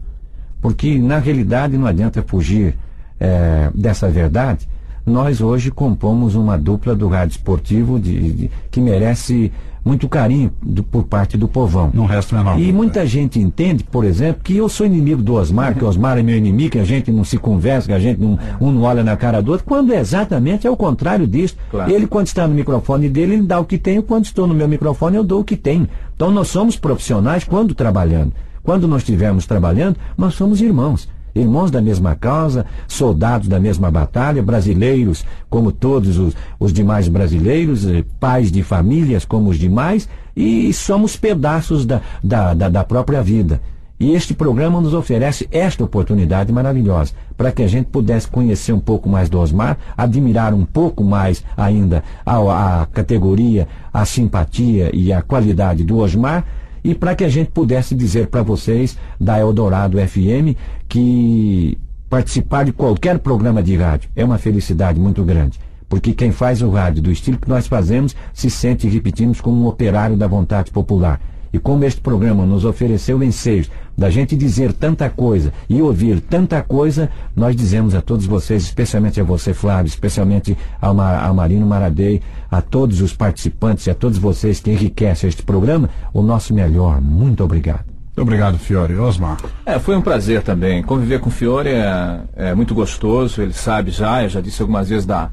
Porque, na realidade, não adianta fugir eh, dessa verdade. Nós hoje compomos uma dupla do rádio esportivo de- de- que merece muito carinho do- por parte do povão. Não resta menor E muita gente entende, por exemplo, que eu sou inimigo do Osmar, que o Osmar é meu inimigo, que a gente não se conversa, que a gente não, um não olha na cara do outro, quando exatamente é o contrário disso. Claro. Ele, quando está no microfone dele, ele dá o que tem, quando estou no meu microfone, eu dou o que tenho. Então nós somos profissionais quando trabalhando. Quando nós estivermos trabalhando, nós somos irmãos. Irmãos da mesma causa, soldados da mesma batalha, brasileiros como todos os, os demais brasileiros, eh, pais de famílias como os demais, e somos pedaços da, da, da, da própria vida. E este programa nos oferece esta oportunidade maravilhosa para que a gente pudesse conhecer um pouco mais do Osmar, admirar um pouco mais ainda a, a categoria, a simpatia e a qualidade do Osmar e para que a gente pudesse dizer para vocês da Eldorado FM que participar de qualquer programa de rádio é uma felicidade muito grande. Porque quem faz o rádio do estilo que nós fazemos se sente, repetimos, como um operário da vontade popular. E como este programa nos ofereceu enseios da gente dizer tanta coisa e ouvir tanta coisa, nós dizemos a todos vocês, especialmente a você, Flávio, especialmente ao, Ma ao Marino Maradei, a todos os participantes e a todos vocês que enriquecem este programa, o nosso melhor. Muito obrigado. Muito obrigado, Fiore. Osmar. É, foi um prazer também. Conviver com o Fiore é, é muito gostoso, ele sabe já, eu já disse algumas vezes da,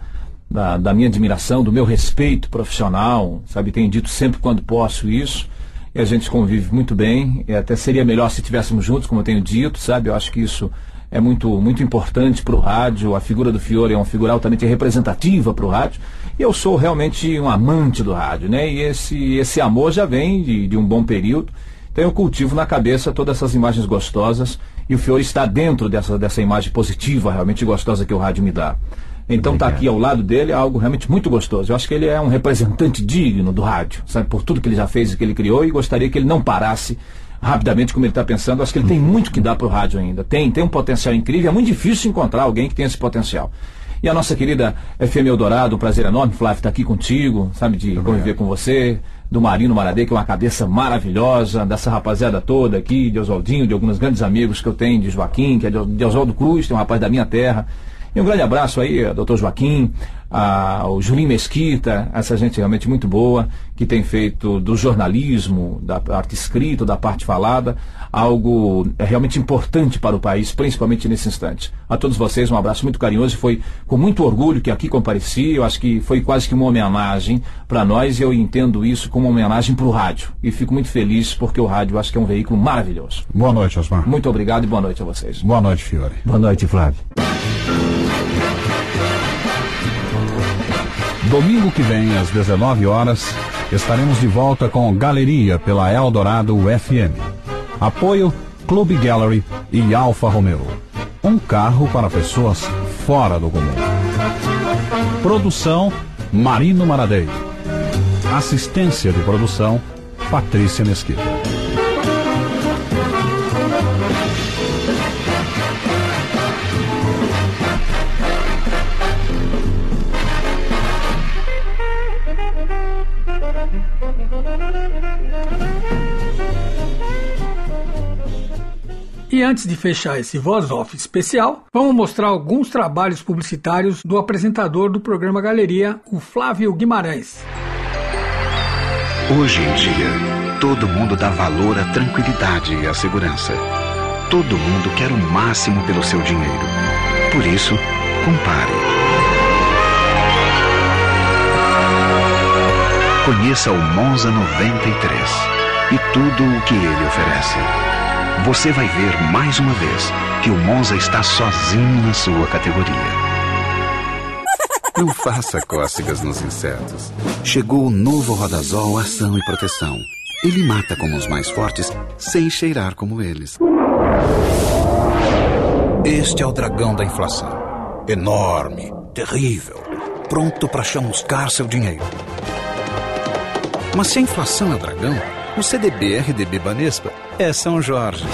da, da, minha admiração, do meu respeito profissional, sabe? Tenho dito sempre quando posso isso. E a gente convive muito bem. E até seria melhor se estivéssemos juntos, como eu tenho dito, sabe? Eu acho que isso é muito, muito importante para o rádio. A figura do Fiore é uma figura altamente representativa para o rádio. E eu sou realmente um amante do rádio, né? E esse, esse amor já vem de, de um bom período. Então eu cultivo na cabeça todas essas imagens gostosas e o Fiore está dentro dessa, dessa imagem positiva, realmente gostosa que o rádio me dá. Então estar tá aqui ao lado dele é algo realmente muito gostoso. Eu acho que ele é um representante digno do rádio, sabe, por tudo que ele já fez e que ele criou e gostaria que ele não parasse rapidamente como ele está pensando. Acho que ele tem muito que dar para o rádio ainda. Tem, tem um potencial incrível. É muito difícil encontrar alguém que tenha esse potencial. E a nossa querida FM Eldorado, um prazer enorme, Flávio, estar aqui contigo, sabe, de conviver com você do Marino Maradei, que é uma cabeça maravilhosa, dessa rapaziada toda aqui, de Oswaldinho, de alguns grandes amigos que eu tenho, de Joaquim, que é de Oswaldo Cruz, tem um rapaz da minha terra. E um grande abraço aí, doutor Joaquim, ao Julinho Mesquita, essa gente realmente muito boa, que tem feito do jornalismo, da parte escrita, da parte falada, algo é, realmente importante para o país, principalmente nesse instante. A todos vocês, um abraço muito carinhoso. Foi com muito orgulho que aqui compareci. Eu acho que foi quase que uma homenagem para nós e eu entendo isso como uma homenagem para o rádio. E fico muito feliz porque o rádio acho que é um veículo maravilhoso. Boa noite, Osmar. Muito obrigado e boa noite a vocês. Boa noite, Fiore. Boa noite, Flávio. Domingo que vem, às 19 horas, estaremos de volta com Galeria pela Eldorado FM. Apoio Clube Gallery e Alfa Romeo. Um carro para pessoas fora do comum. Produção Marino Maradei. Assistência de produção Patrícia Mesquita. E antes de fechar esse Voz Off especial, vamos mostrar alguns trabalhos publicitários do apresentador do programa Galeria, o Flávio Guimarães. Hoje em dia, todo mundo dá valor à tranquilidade e à segurança. Todo mundo quer o máximo pelo seu dinheiro. Por isso, compare. Conheça o Monza 93 e tudo o que ele oferece você vai ver mais uma vez que o Monza está sozinho na sua categoria. Não faça cócegas nos insetos. Chegou o novo Rodazol Ação e Proteção. Ele mata como os mais fortes, sem cheirar como eles. Este é o dragão da inflação. Enorme, terrível, pronto para chamuscar seu dinheiro. Mas se a inflação é dragão, o CDB RDB Banespa é São Jorge.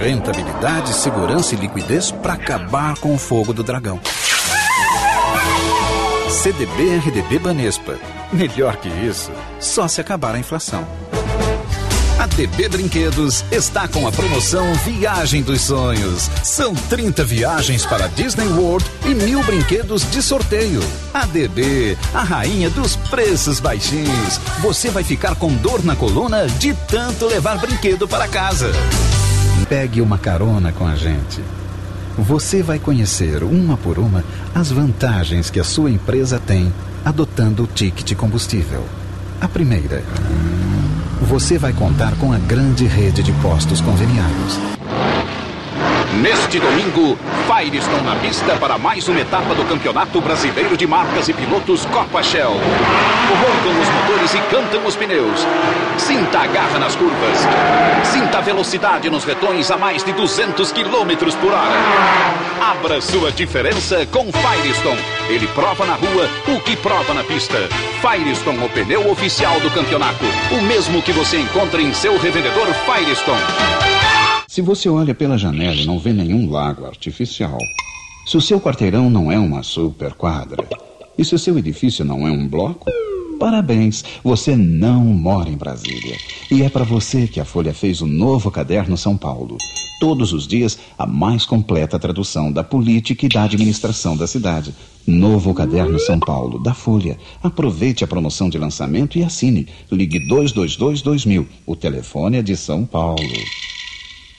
Rentabilidade, segurança e liquidez para acabar com o fogo do dragão. CDB RDB Banespa. Melhor que isso, só se acabar a inflação. A DB Brinquedos está com a promoção Viagem dos Sonhos. São 30 viagens para Disney World e mil brinquedos de sorteio. A DB, a rainha dos preços baixinhos. Você vai ficar com dor na coluna de tanto levar brinquedo para casa. Pegue uma carona com a gente. Você vai conhecer uma por uma as vantagens que a sua empresa tem adotando o ticket combustível. A primeira você vai contar com a grande rede de postos conveniados. Neste domingo, Firestone na pista para mais uma etapa do Campeonato Brasileiro de Marcas e Pilotos Copa Shell. Roncam os motores e cantam os pneus. Sinta a garra nas curvas. Sinta a velocidade nos retões a mais de 200 km por hora. Abra sua diferença com Firestone. Ele prova na rua o que prova na pista. Firestone, o pneu oficial do campeonato. O mesmo que você encontra em seu revendedor Firestone. Se você olha pela janela e não vê nenhum lago artificial, se o seu quarteirão não é uma super quadra, e se o seu edifício não é um bloco, Parabéns, você não mora em Brasília. E é para você que a Folha fez o novo caderno São Paulo. Todos os dias, a mais completa tradução da política e da administração da cidade. Novo caderno São Paulo, da Folha. Aproveite a promoção de lançamento e assine. Ligue 222-2000. O telefone é de São Paulo.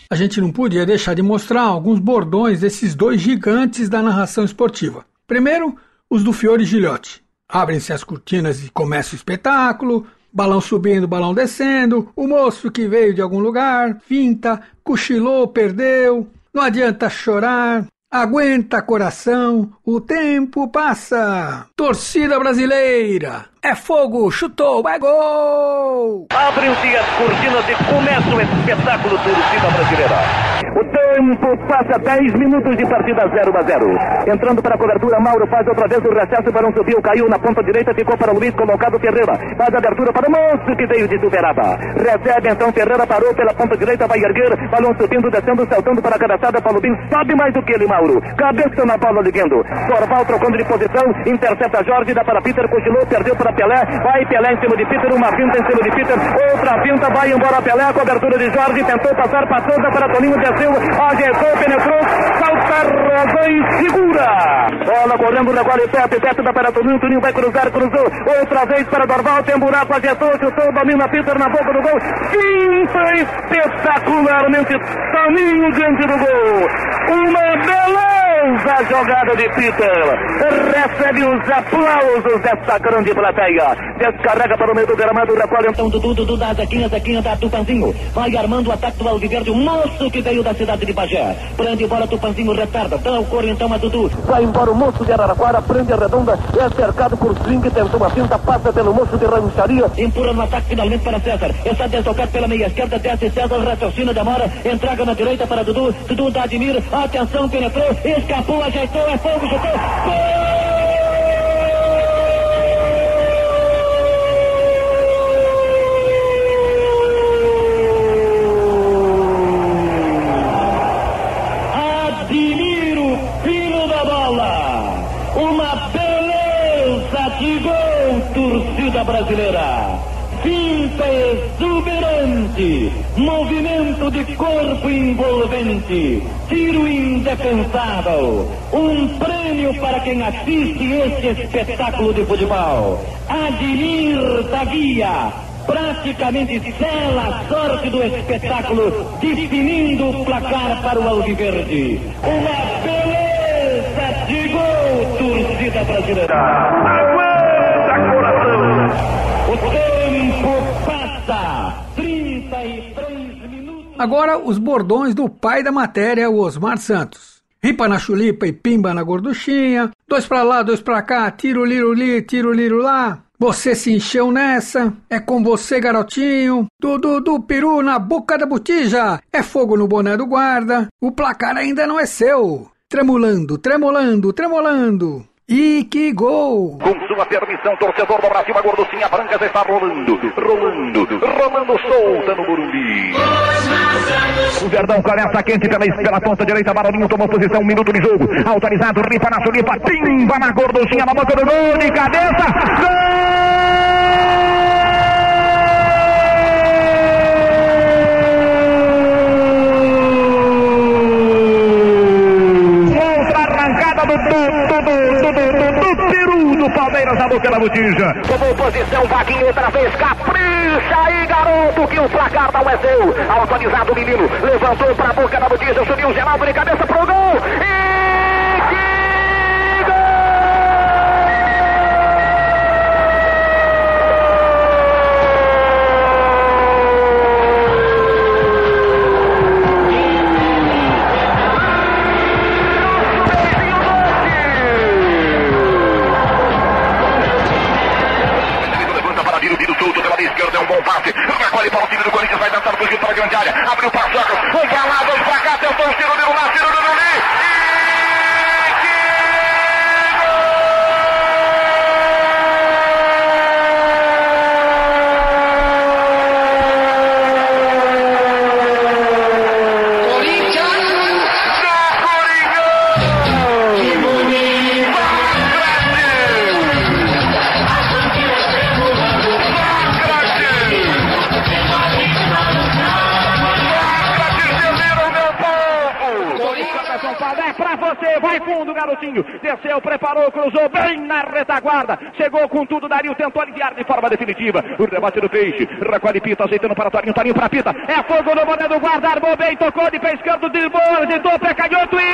A gente não podia deixar de mostrar alguns bordões desses dois gigantes da narração esportiva. Primeiro, os do Fiore Gilhote. Abrem-se as cortinas e começa o espetáculo. Balão subindo, balão descendo. O moço que veio de algum lugar, finta, cochilou, perdeu. Não adianta chorar. Aguenta coração, o tempo passa. Torcida brasileira, é fogo, chutou, é gol! Abrem-se as cortinas e começa o espetáculo torcida brasileira. O tempo passa 10 minutos de partida 0 a 0. Entrando para a cobertura, Mauro faz outra vez o recesso, para um subiu, caiu na ponta direita, ficou para o Luiz, colocado Ferreira. Faz a abertura para o moço que veio de Tuberaba. Recebe então Ferreira, parou pela ponta direita, vai erguer, balão subindo, descendo, saltando para a cabeçada, Paulo Bim sobe mais do que ele, Mauro. Cabeça na bola ligando. Sorval trocando de posição, intercepta Jorge, dá para Peter, cochilou, perdeu para Pelé, vai Pelé em cima de Peter, uma finta em cima de Peter, outra finta, vai embora Pelé, cobertura de Jorge, tentou passar, passou, para Toninho, desceu, ajeitou, penetrou, salta, rosa e segura. Bola correndo, recolhe perto, perto da para Toninho, Toninho vai cruzar, cruzou, outra vez para Dorval, tem buraco, ajeitou, chutou, domina Peter na boca do gol, finta espetacularmente, Toninho diante do gol, uma beleza jogada de Peter, recebe os aplausos dessa grande plateia, descarrega para o meio do gramado, recolhe então Dudu, Dudu da Zequinha, Zequinha da Tupanzinho, vai armando o ataque do Alviverde, o moço que veio da cidade de Bagé, prende bola, Tupanzinho retarda, dá o coro então a Dudu, vai embora o moço de Araraquara, prende a redonda, é cercado por Swing, tentou uma finta, passa pelo moço de rancharia, empurra no ataque finalmente para César, está deslocado pela meia esquerda, desce César, raciocina, demora, entrega na direita para Dudu, Dudu da Admir, atenção, penetrou, escapou, ajeitou, é fogo, chutou, gol! Admiro fino da bola. Uma beleza de gol, torcida brasileira. Finta exuberante, movimento de corpo envolvente, tiro indefensável, um prêmio para quem assiste este espetáculo de futebol. Admir da Guia, praticamente sela a sorte do espetáculo, definindo o placar para o Alviverde. Uma beleza de gol, torcida brasileira. Aguenta coração! O tempo passa! 33 minutos. Agora os bordões do pai da matéria, o Osmar Santos. Ripa na chulipa e pimba na gorduchinha. Dois pra lá, dois pra cá, tiro liro li, tiro liro lá. Você se encheu nessa, é com você, garotinho. Dudu do peru na boca da botija. É fogo no boné do guarda. O placar ainda não é seu. Tremulando, tremolando, tremolando. E que gol! Com sua permissão, torcedor do Brasil, a gorducinha branca já está rolando, rolando, rolando solta no Burumbi. O Verdão começa quente pela, pela ponta direita, Baroninho tomou posição, um minuto de jogo. Autorizado, ripa na chulipa, timba na gorducinha, na boca do gol, de cabeça, gol! Outra arrancada do, do, do, do Palmeiras na boca da botija. Tomou posição, Vaguinho outra vez, capricha aí, garoto, que o placar não é seu. Autorizado o menino, levantou pra boca da botija, subiu o Geraldo de cabeça pro gol. É um bom passe. Recolhe para o time do Corinthians, vai dançar fugiu para a grande área. Abriu o Socro, um para lá, dois para cá, tentou o tiro, Biro lá, tiro Lili. você, Preparou, cruzou bem na retaguarda. Chegou com tudo, Dario tentou aliviar de forma definitiva. O debate do peixe. Recolhe Pita, ajeitando para Torinho, Torinho para Pita. É fogo no boné do guarda, armou bem, tocou de pé esquerdo, driblou, ajeitou para canhoto Que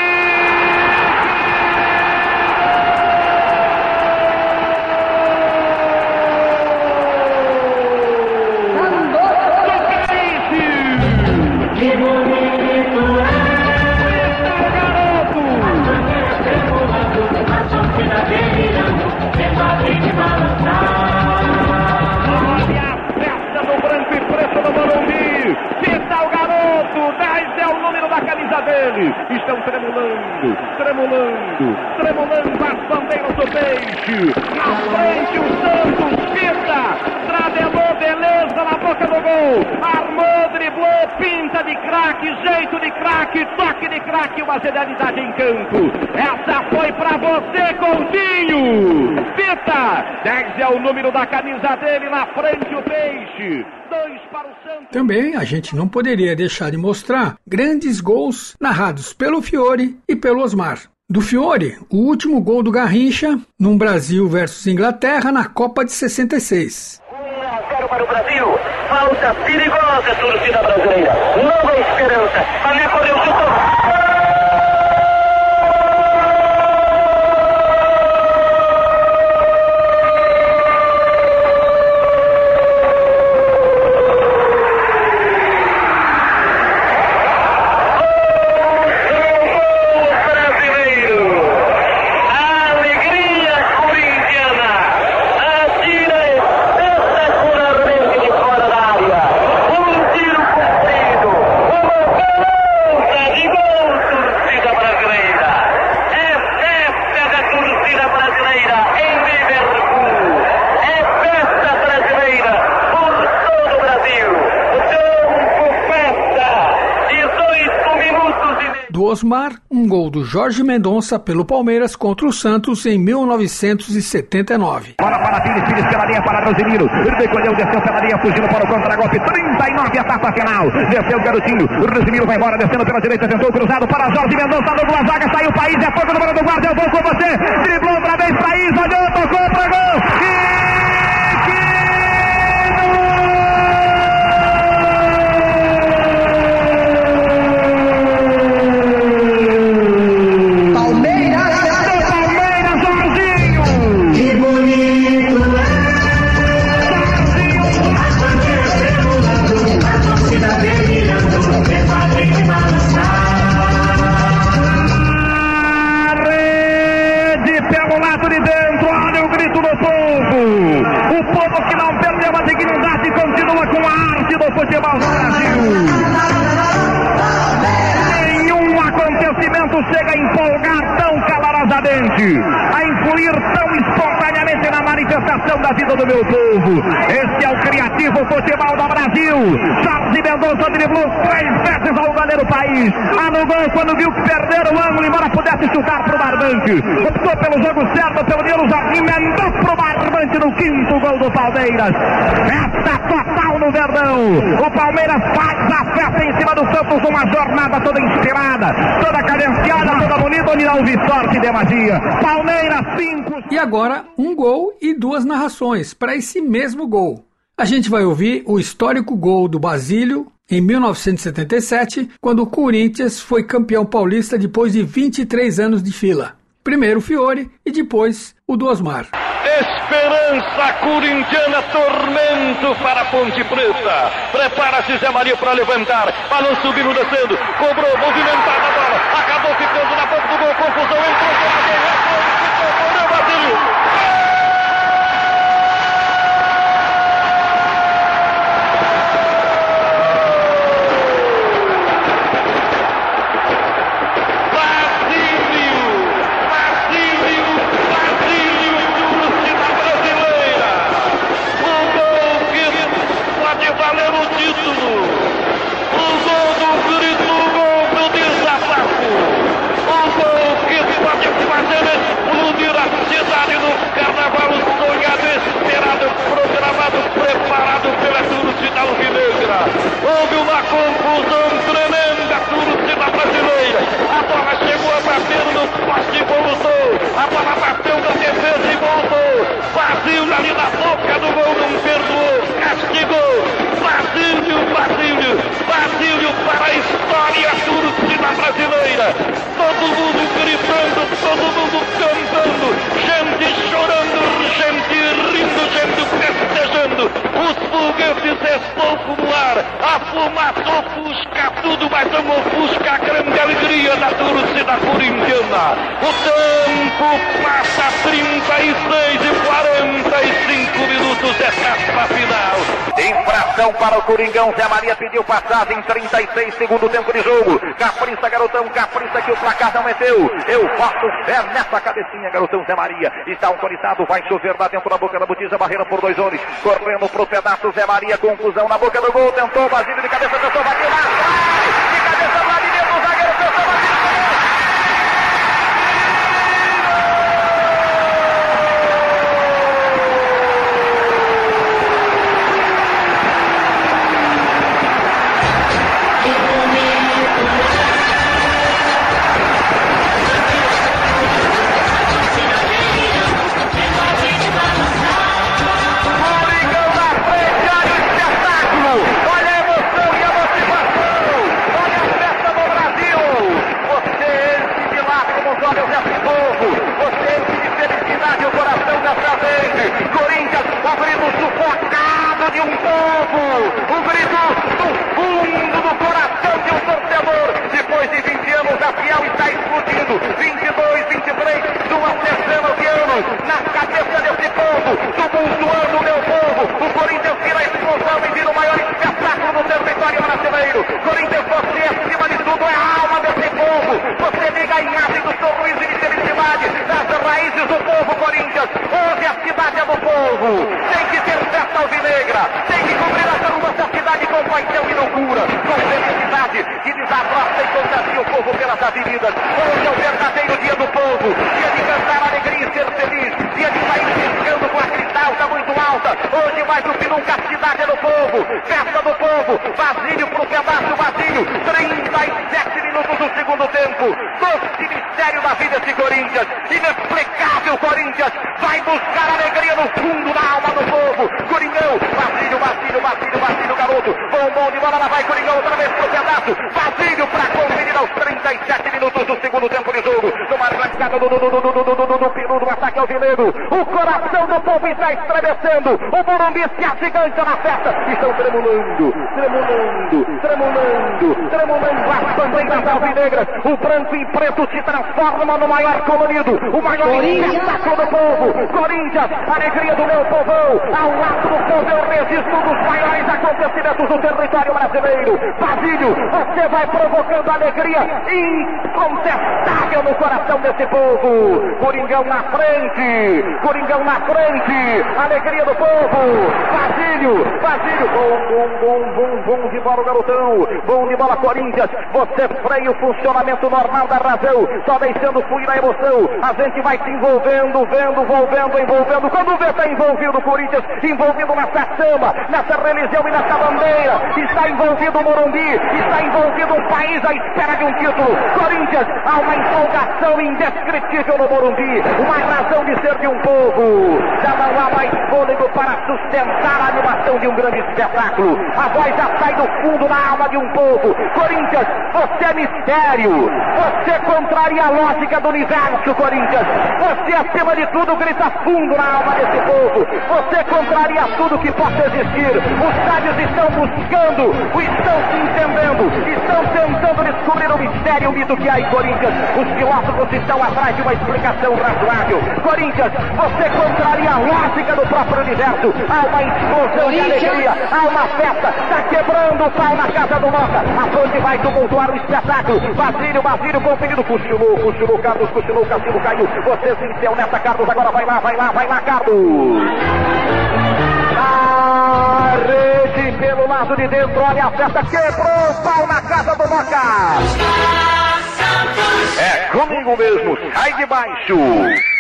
tremulando, tremulando, as bandeiras do peixe. Na frente o Santos. Pita. Travelou beleza na boca do gol. Armou, driblou, pinta de craque, jeito de craque, toque de craque, uma genialidade em campo. Essa foi pra você, Coutinho. Pita. 10 é o número da camisa dele. Na frente o peixe. Dois para o Santos. Também a gente não poderia deixar de mostrar grandes gols narrados pelo Fiore e pelo Osmar. Do Fiore, o último gol do Garrincha num Brasil versus Inglaterra na Copa de 66. 0 para o Brasil. Falta perigosa, torcida brasileira. Nova esperança. Ali correu chutou. brasileiro. A alegria corintiana. Atira espetacularmente de fora da área. Um tiro cumprido. Uma balança de gol, torcida brasileira. É festa da torcida brasileira em Liverpool. É festa brasileira por todo o Brasil. Campo festa. 18 minutos e meio. Do Osmar, um gol do Jorge Mendonça pelo Palmeiras contra o Santos em 1979. Bola para Pires, Pires pela linha para Rosimiro. Recolheu, desceu pela linha, fugindo para o contra-golpe. 39, etapa final. Desceu o garotinho. Rosimiro vai embora, descendo pela direita, tentou cruzado para Jorge Mendonça. Deu duas vagas, saiu o país, é fogo no mano do guarda. Eu vou com você. Driblou outra vez, país, olhou, tocou para gol. Palmeiras! Manifestação da vida do meu povo. Este é o criativo futebol do Brasil. Jorge Mendonça driblou três vezes ao goleiro país. Anulou quando viu que perderam o ângulo, embora pudesse chutar pro barbante. Optou pelo jogo certo, pelo Jardim, emendou pro barbante no quinto gol do Palmeiras. Festa total no Verdão. O Palmeiras faz a festa em cima do Santos, uma jornada toda inspirada, toda cadenciada, toda bonita, onde não vi sorte de magia. Palmeiras 5. E agora, um gol duas narrações para esse mesmo gol. A gente vai ouvir o histórico gol do Basílio em 1977, quando o Corinthians foi campeão paulista depois de 23 anos de fila. Primeiro o Fiore e depois o do Osmar. Esperança corintiana, tormento para a Ponte Preta. Prepara-se Zé Maria para levantar. Balão subindo, descendo. Cobrou, movimentada a bola. Acabou ficando na boca do gol. Confusão, entrou pela ganha. Correu, Basílio. Basílio, Basílio, Basílio, torcida brasileira. O gol que pode valer o título. O gol do grito, o gol do desabafo. O gol que chutou, a bola bateu na defesa e voltou. Basílio ali na boca do gol, não perdoou, castigou. Basílio, Basílio, Basílio para a história torcida brasileira. Todo mundo gritando, todo mundo cantando, gente chorando, gente rindo, gente festejando. Os foguetes estão no ar, a fumaça ofusca tudo, mas não ofusca a grande alegria da torcida corintiana. O tempo passa 36 e 45 minutos, etapa final. Infração para o Coringão, Zé Maria pediu passagem, 36 segundo tempo de jogo. Capriça, garotão, capriça que o placar não meteu. Eu boto fé nessa cabecinha, garotão Zé Maria. Está autorizado, vai chover lá dentro da boca da botija, barreira por dois homens. Correndo pro pedaço, Zé Maria, confusão na boca do gol, tentou, Basílio de cabeça, tentou, bateu Hey! De um povo, o grito do fundo do coração de um torcedor. Depois de 20 anos, a Fiel está explodindo. 22, 23, duas dezenas de anos na cabeça desse povo, tumultuando o meu povo. O Corinthians vira a explosão e vira o maior espetáculo do território brasileiro. Corinthians, você acima de tudo é a alma desse povo. Você liga em ave do sorriso e de felicidade das raízes do povo Corinthians. Hoje a cidade é do povo. Tem que ter festa alvinegra. Tem que cobrir as ruas da cidade com paixão e loucura. Com felicidade que desabrocha e contagia o povo pelas avenidas. Hoje é o verdadeiro dia do povo. Dia de cantar alegria e ser feliz. Dia de sair piscando com a cristalta muito alta. Hoje mais do que nunca a cidade é do povo. Festa do povo. Basílio pro pedaço vazio. 37 minutos do segundo tempo. Doce mistério da vida esse Corinthians. Inexplicável Corinthians. Vai buscar alegria no fundo da alma do povo. Coringão. Basílio, Basílio, Basílio, Basílio, garoto. Bom, de bola. Lá vai Coringão outra vez pro pedaço. Basílio pra conferir aos 37 minutos do segundo tempo de jogo. Numa arrancada do, do, do, do, do, do, do, do, do do ataque ao Vileiro. O coração do povo está estremecendo. O Morumbi se agiganta na festa. Estão tremulando, tremulando, tremulando, tremulando as bandeiras alvinegras. O branco e preto se transforma no maior colorido. O maior espetáculo do povo. Corinthians, alegria do meu povão. Ao lado do povo eu resisto um dos maiores acontecimentos do território brasileiro. Basílio, você vai provocando alegria incontestável no coração desse povo. Coringão na frente, Coringão na frente, alegria do povo. Basílio, Basílio, bom, bom, bom, bom, bom de bola garotão, bom de bola Corinthians. Você freia o funcionamento normal da razão, só deixando fluir a emoção. A gente vai se envolvendo, vendo, envolvendo, envolvendo. Quando vê está envolvido o Corinthians, envolvido nessa chama, nessa religião e nessa bandeira. Está envolvido o Morumbi, está envolvido um país à espera de um título. Corinthians, há uma empolgação indescritível no Morumbi, uma razão de ser de um povo. Já não há mais fôlego para sustentar a animação de um grande espetáculo. A voz já sai do fundo da alma de um povo. Corinthians, você é mistério. Você contraria a lógica do universo, Corinthians. Você, acima de tudo, grita fundo na alma desse povo. Você contraria tudo que possa existir. Os sábios estão buscando, estão se entendendo, estão tentando descobrir o mistério, o mito que há em Corinthians. Os filósofos estão atrás de uma explicação razoável. Corinthians, você contraria a lógica do próprio universo. Há uma explosão de alegria, há uma festa. Está quebrando o pau na casa do Moca. A fonte vai tumultuar o espetáculo. Basílio, Basílio, conferido. Cochilou, cochilou, Carlos, cochilou, Cassino caiu. Você se enfiou nessa, Carlos. Agora vai lá, vai lá, vai lá, Carlos. A rede pelo lado de dentro, olha a festa, quebrou o pau na casa do Moca. É comigo mesmo, sai de baixo.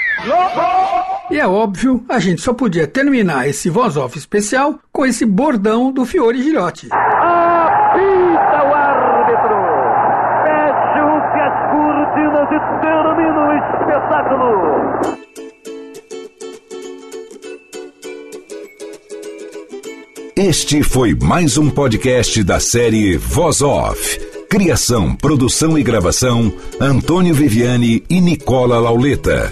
E é óbvio, a gente só podia terminar esse voz off especial com esse bordão do Fiore Girotti. Apita o árbitro! Fecham-se as cortinas e termina o espetáculo! Este foi mais um podcast da série Voz Off. Criação, produção e gravação: Antônio Viviane e Nicola Lauleta.